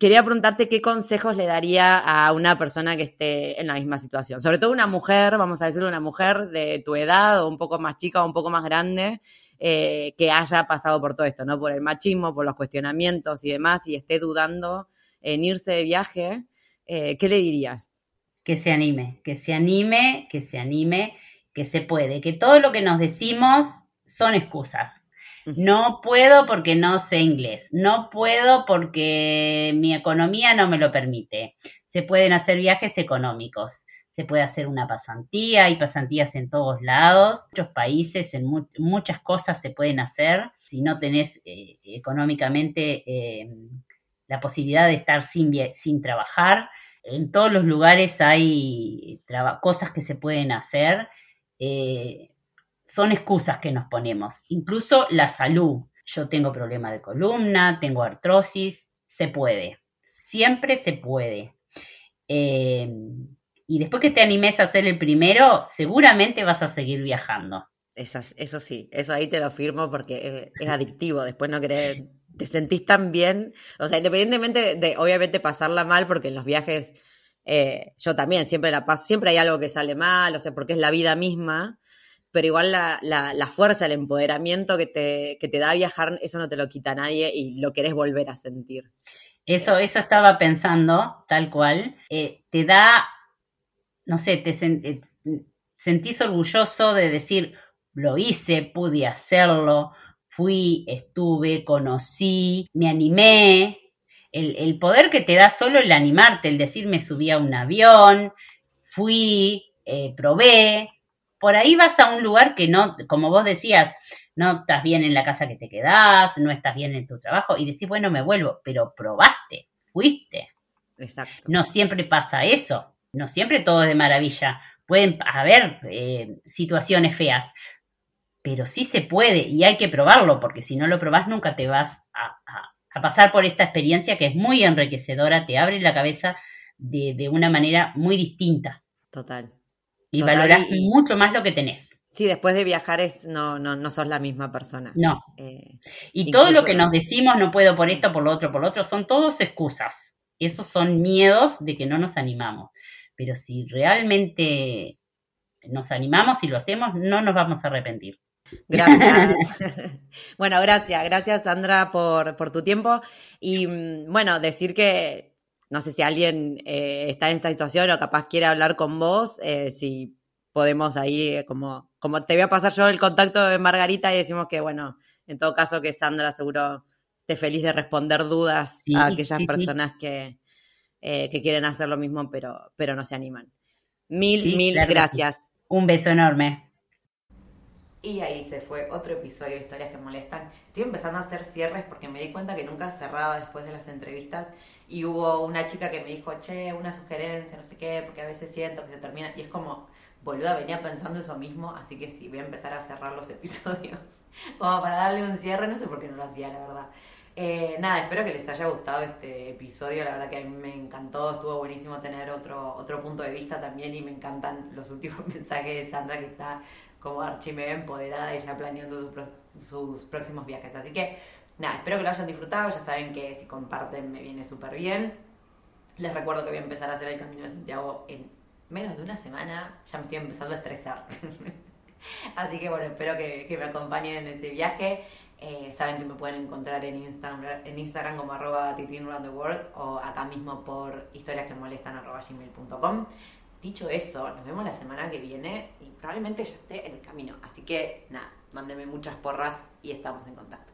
quería preguntarte qué consejos le daría a una persona que esté en la misma situación, sobre todo una mujer, vamos a decirle una mujer de tu edad o un poco más chica o un poco más grande, eh, que haya pasado por todo esto, ¿no? Por el machismo, por los cuestionamientos y demás, y esté dudando en irse de viaje, eh, ¿qué le dirías? Que se anime, que se anime, que se anime, que se puede, que todo lo que nos decimos son excusas. No puedo porque no sé inglés, no puedo porque mi economía no me lo permite. Se pueden hacer viajes económicos, se puede hacer una pasantía, hay pasantías en todos lados, en muchos países, en mu muchas cosas se pueden hacer. Si no tenés eh, económicamente eh, la posibilidad de estar sin, sin trabajar, en todos los lugares hay cosas que se pueden hacer. Eh, son excusas que nos ponemos. Incluso la salud. Yo tengo problema de columna, tengo artrosis, se puede. Siempre se puede. Eh, y después que te animes a hacer el primero, seguramente vas a seguir viajando. Eso, eso sí, eso ahí te lo firmo porque es, es adictivo. Después no querés te sentís tan bien, o sea, independientemente de, obviamente, pasarla mal, porque en los viajes eh, yo también siempre la paso, siempre hay algo que sale mal, o sea, porque es la vida misma, pero igual la, la, fuerza, el empoderamiento que te, que te da viajar, eso no te lo quita nadie y lo querés volver a sentir. Eso, eso estaba pensando, tal cual, eh, te da, no sé, te sen, sentís orgulloso de decir, lo hice, pude hacerlo, fui, estuve, conocí, me animé. El, el, poder que te da solo el animarte, el decir me subí a un avión, fui, eh, probé. Por ahí vas a un lugar que no, como vos decías, no estás bien en la casa que te quedás, no estás bien en tu trabajo y decís, bueno, me vuelvo, pero probaste, fuiste. Exacto. No siempre pasa eso, no siempre todo es de maravilla. Pueden haber eh, situaciones feas, pero sí se puede y hay que probarlo, porque si no lo probás nunca te vas a, a, a pasar por esta experiencia que es muy enriquecedora, te abre la cabeza de, de una manera muy distinta. Total. Y Total, valorás y- mucho más lo que tenés. Sí, después de viajar es, no, no, no sos la misma persona. No. Eh, Y todo lo que nos decimos, no puedo por esto, por lo otro, por lo otro, son todos excusas. Esos son miedos de que no nos animamos. Pero si realmente nos animamos y lo hacemos, no nos vamos a arrepentir. Gracias. (laughs) (laughs) bueno, gracias, gracias Sandra por, por tu tiempo. Y mm, bueno, decir que no sé si alguien eh, está en esta situación o capaz quiere hablar con vos, eh, si podemos ahí, eh, como, como te voy a pasar yo el contacto de Margarita y decimos que, bueno, en todo caso que Sandra seguro esté feliz de responder dudas Sí, a aquellas sí, sí. personas que, eh, que quieren hacer lo mismo, pero, pero no se animan. Mil, mil claro gracias. Un beso enorme. Y ahí se fue otro episodio de Historias que Molestan. Estoy empezando a hacer cierres porque me di cuenta que nunca cerraba después de las entrevistas. Y hubo una chica que me dijo, che, una sugerencia, no sé qué, porque a veces siento que se termina. Y es como, boluda, venía pensando eso mismo. Así que sí, voy a empezar a cerrar los (laughs) episodios. Como para darle un cierre, no sé por qué no lo hacía, la verdad. Eh, nada, espero que les haya gustado este episodio. La verdad que a mí me encantó. Estuvo buenísimo tener otro, otro punto de vista también. Y me encantan los últimos (laughs) mensajes de Sandra, que está como archimega empoderada y ya planeando sus próximos viajes. Así que, nada, espero que lo hayan disfrutado. Ya saben que si comparten me viene súper bien. Les recuerdo que voy a empezar a hacer el Camino de Santiago en menos de una semana. Ya me estoy empezando a estresar. (laughs) Así que bueno, espero que, que me acompañen en ese viaje. Eh, saben que me pueden encontrar en Instagram, en Instagram como arroba o acá mismo por historias que molestan arroba gmail.com. Dicho eso, nos vemos la semana que viene y probablemente ya esté en el camino. Así que nada, mándenme muchas porras y estamos en contacto.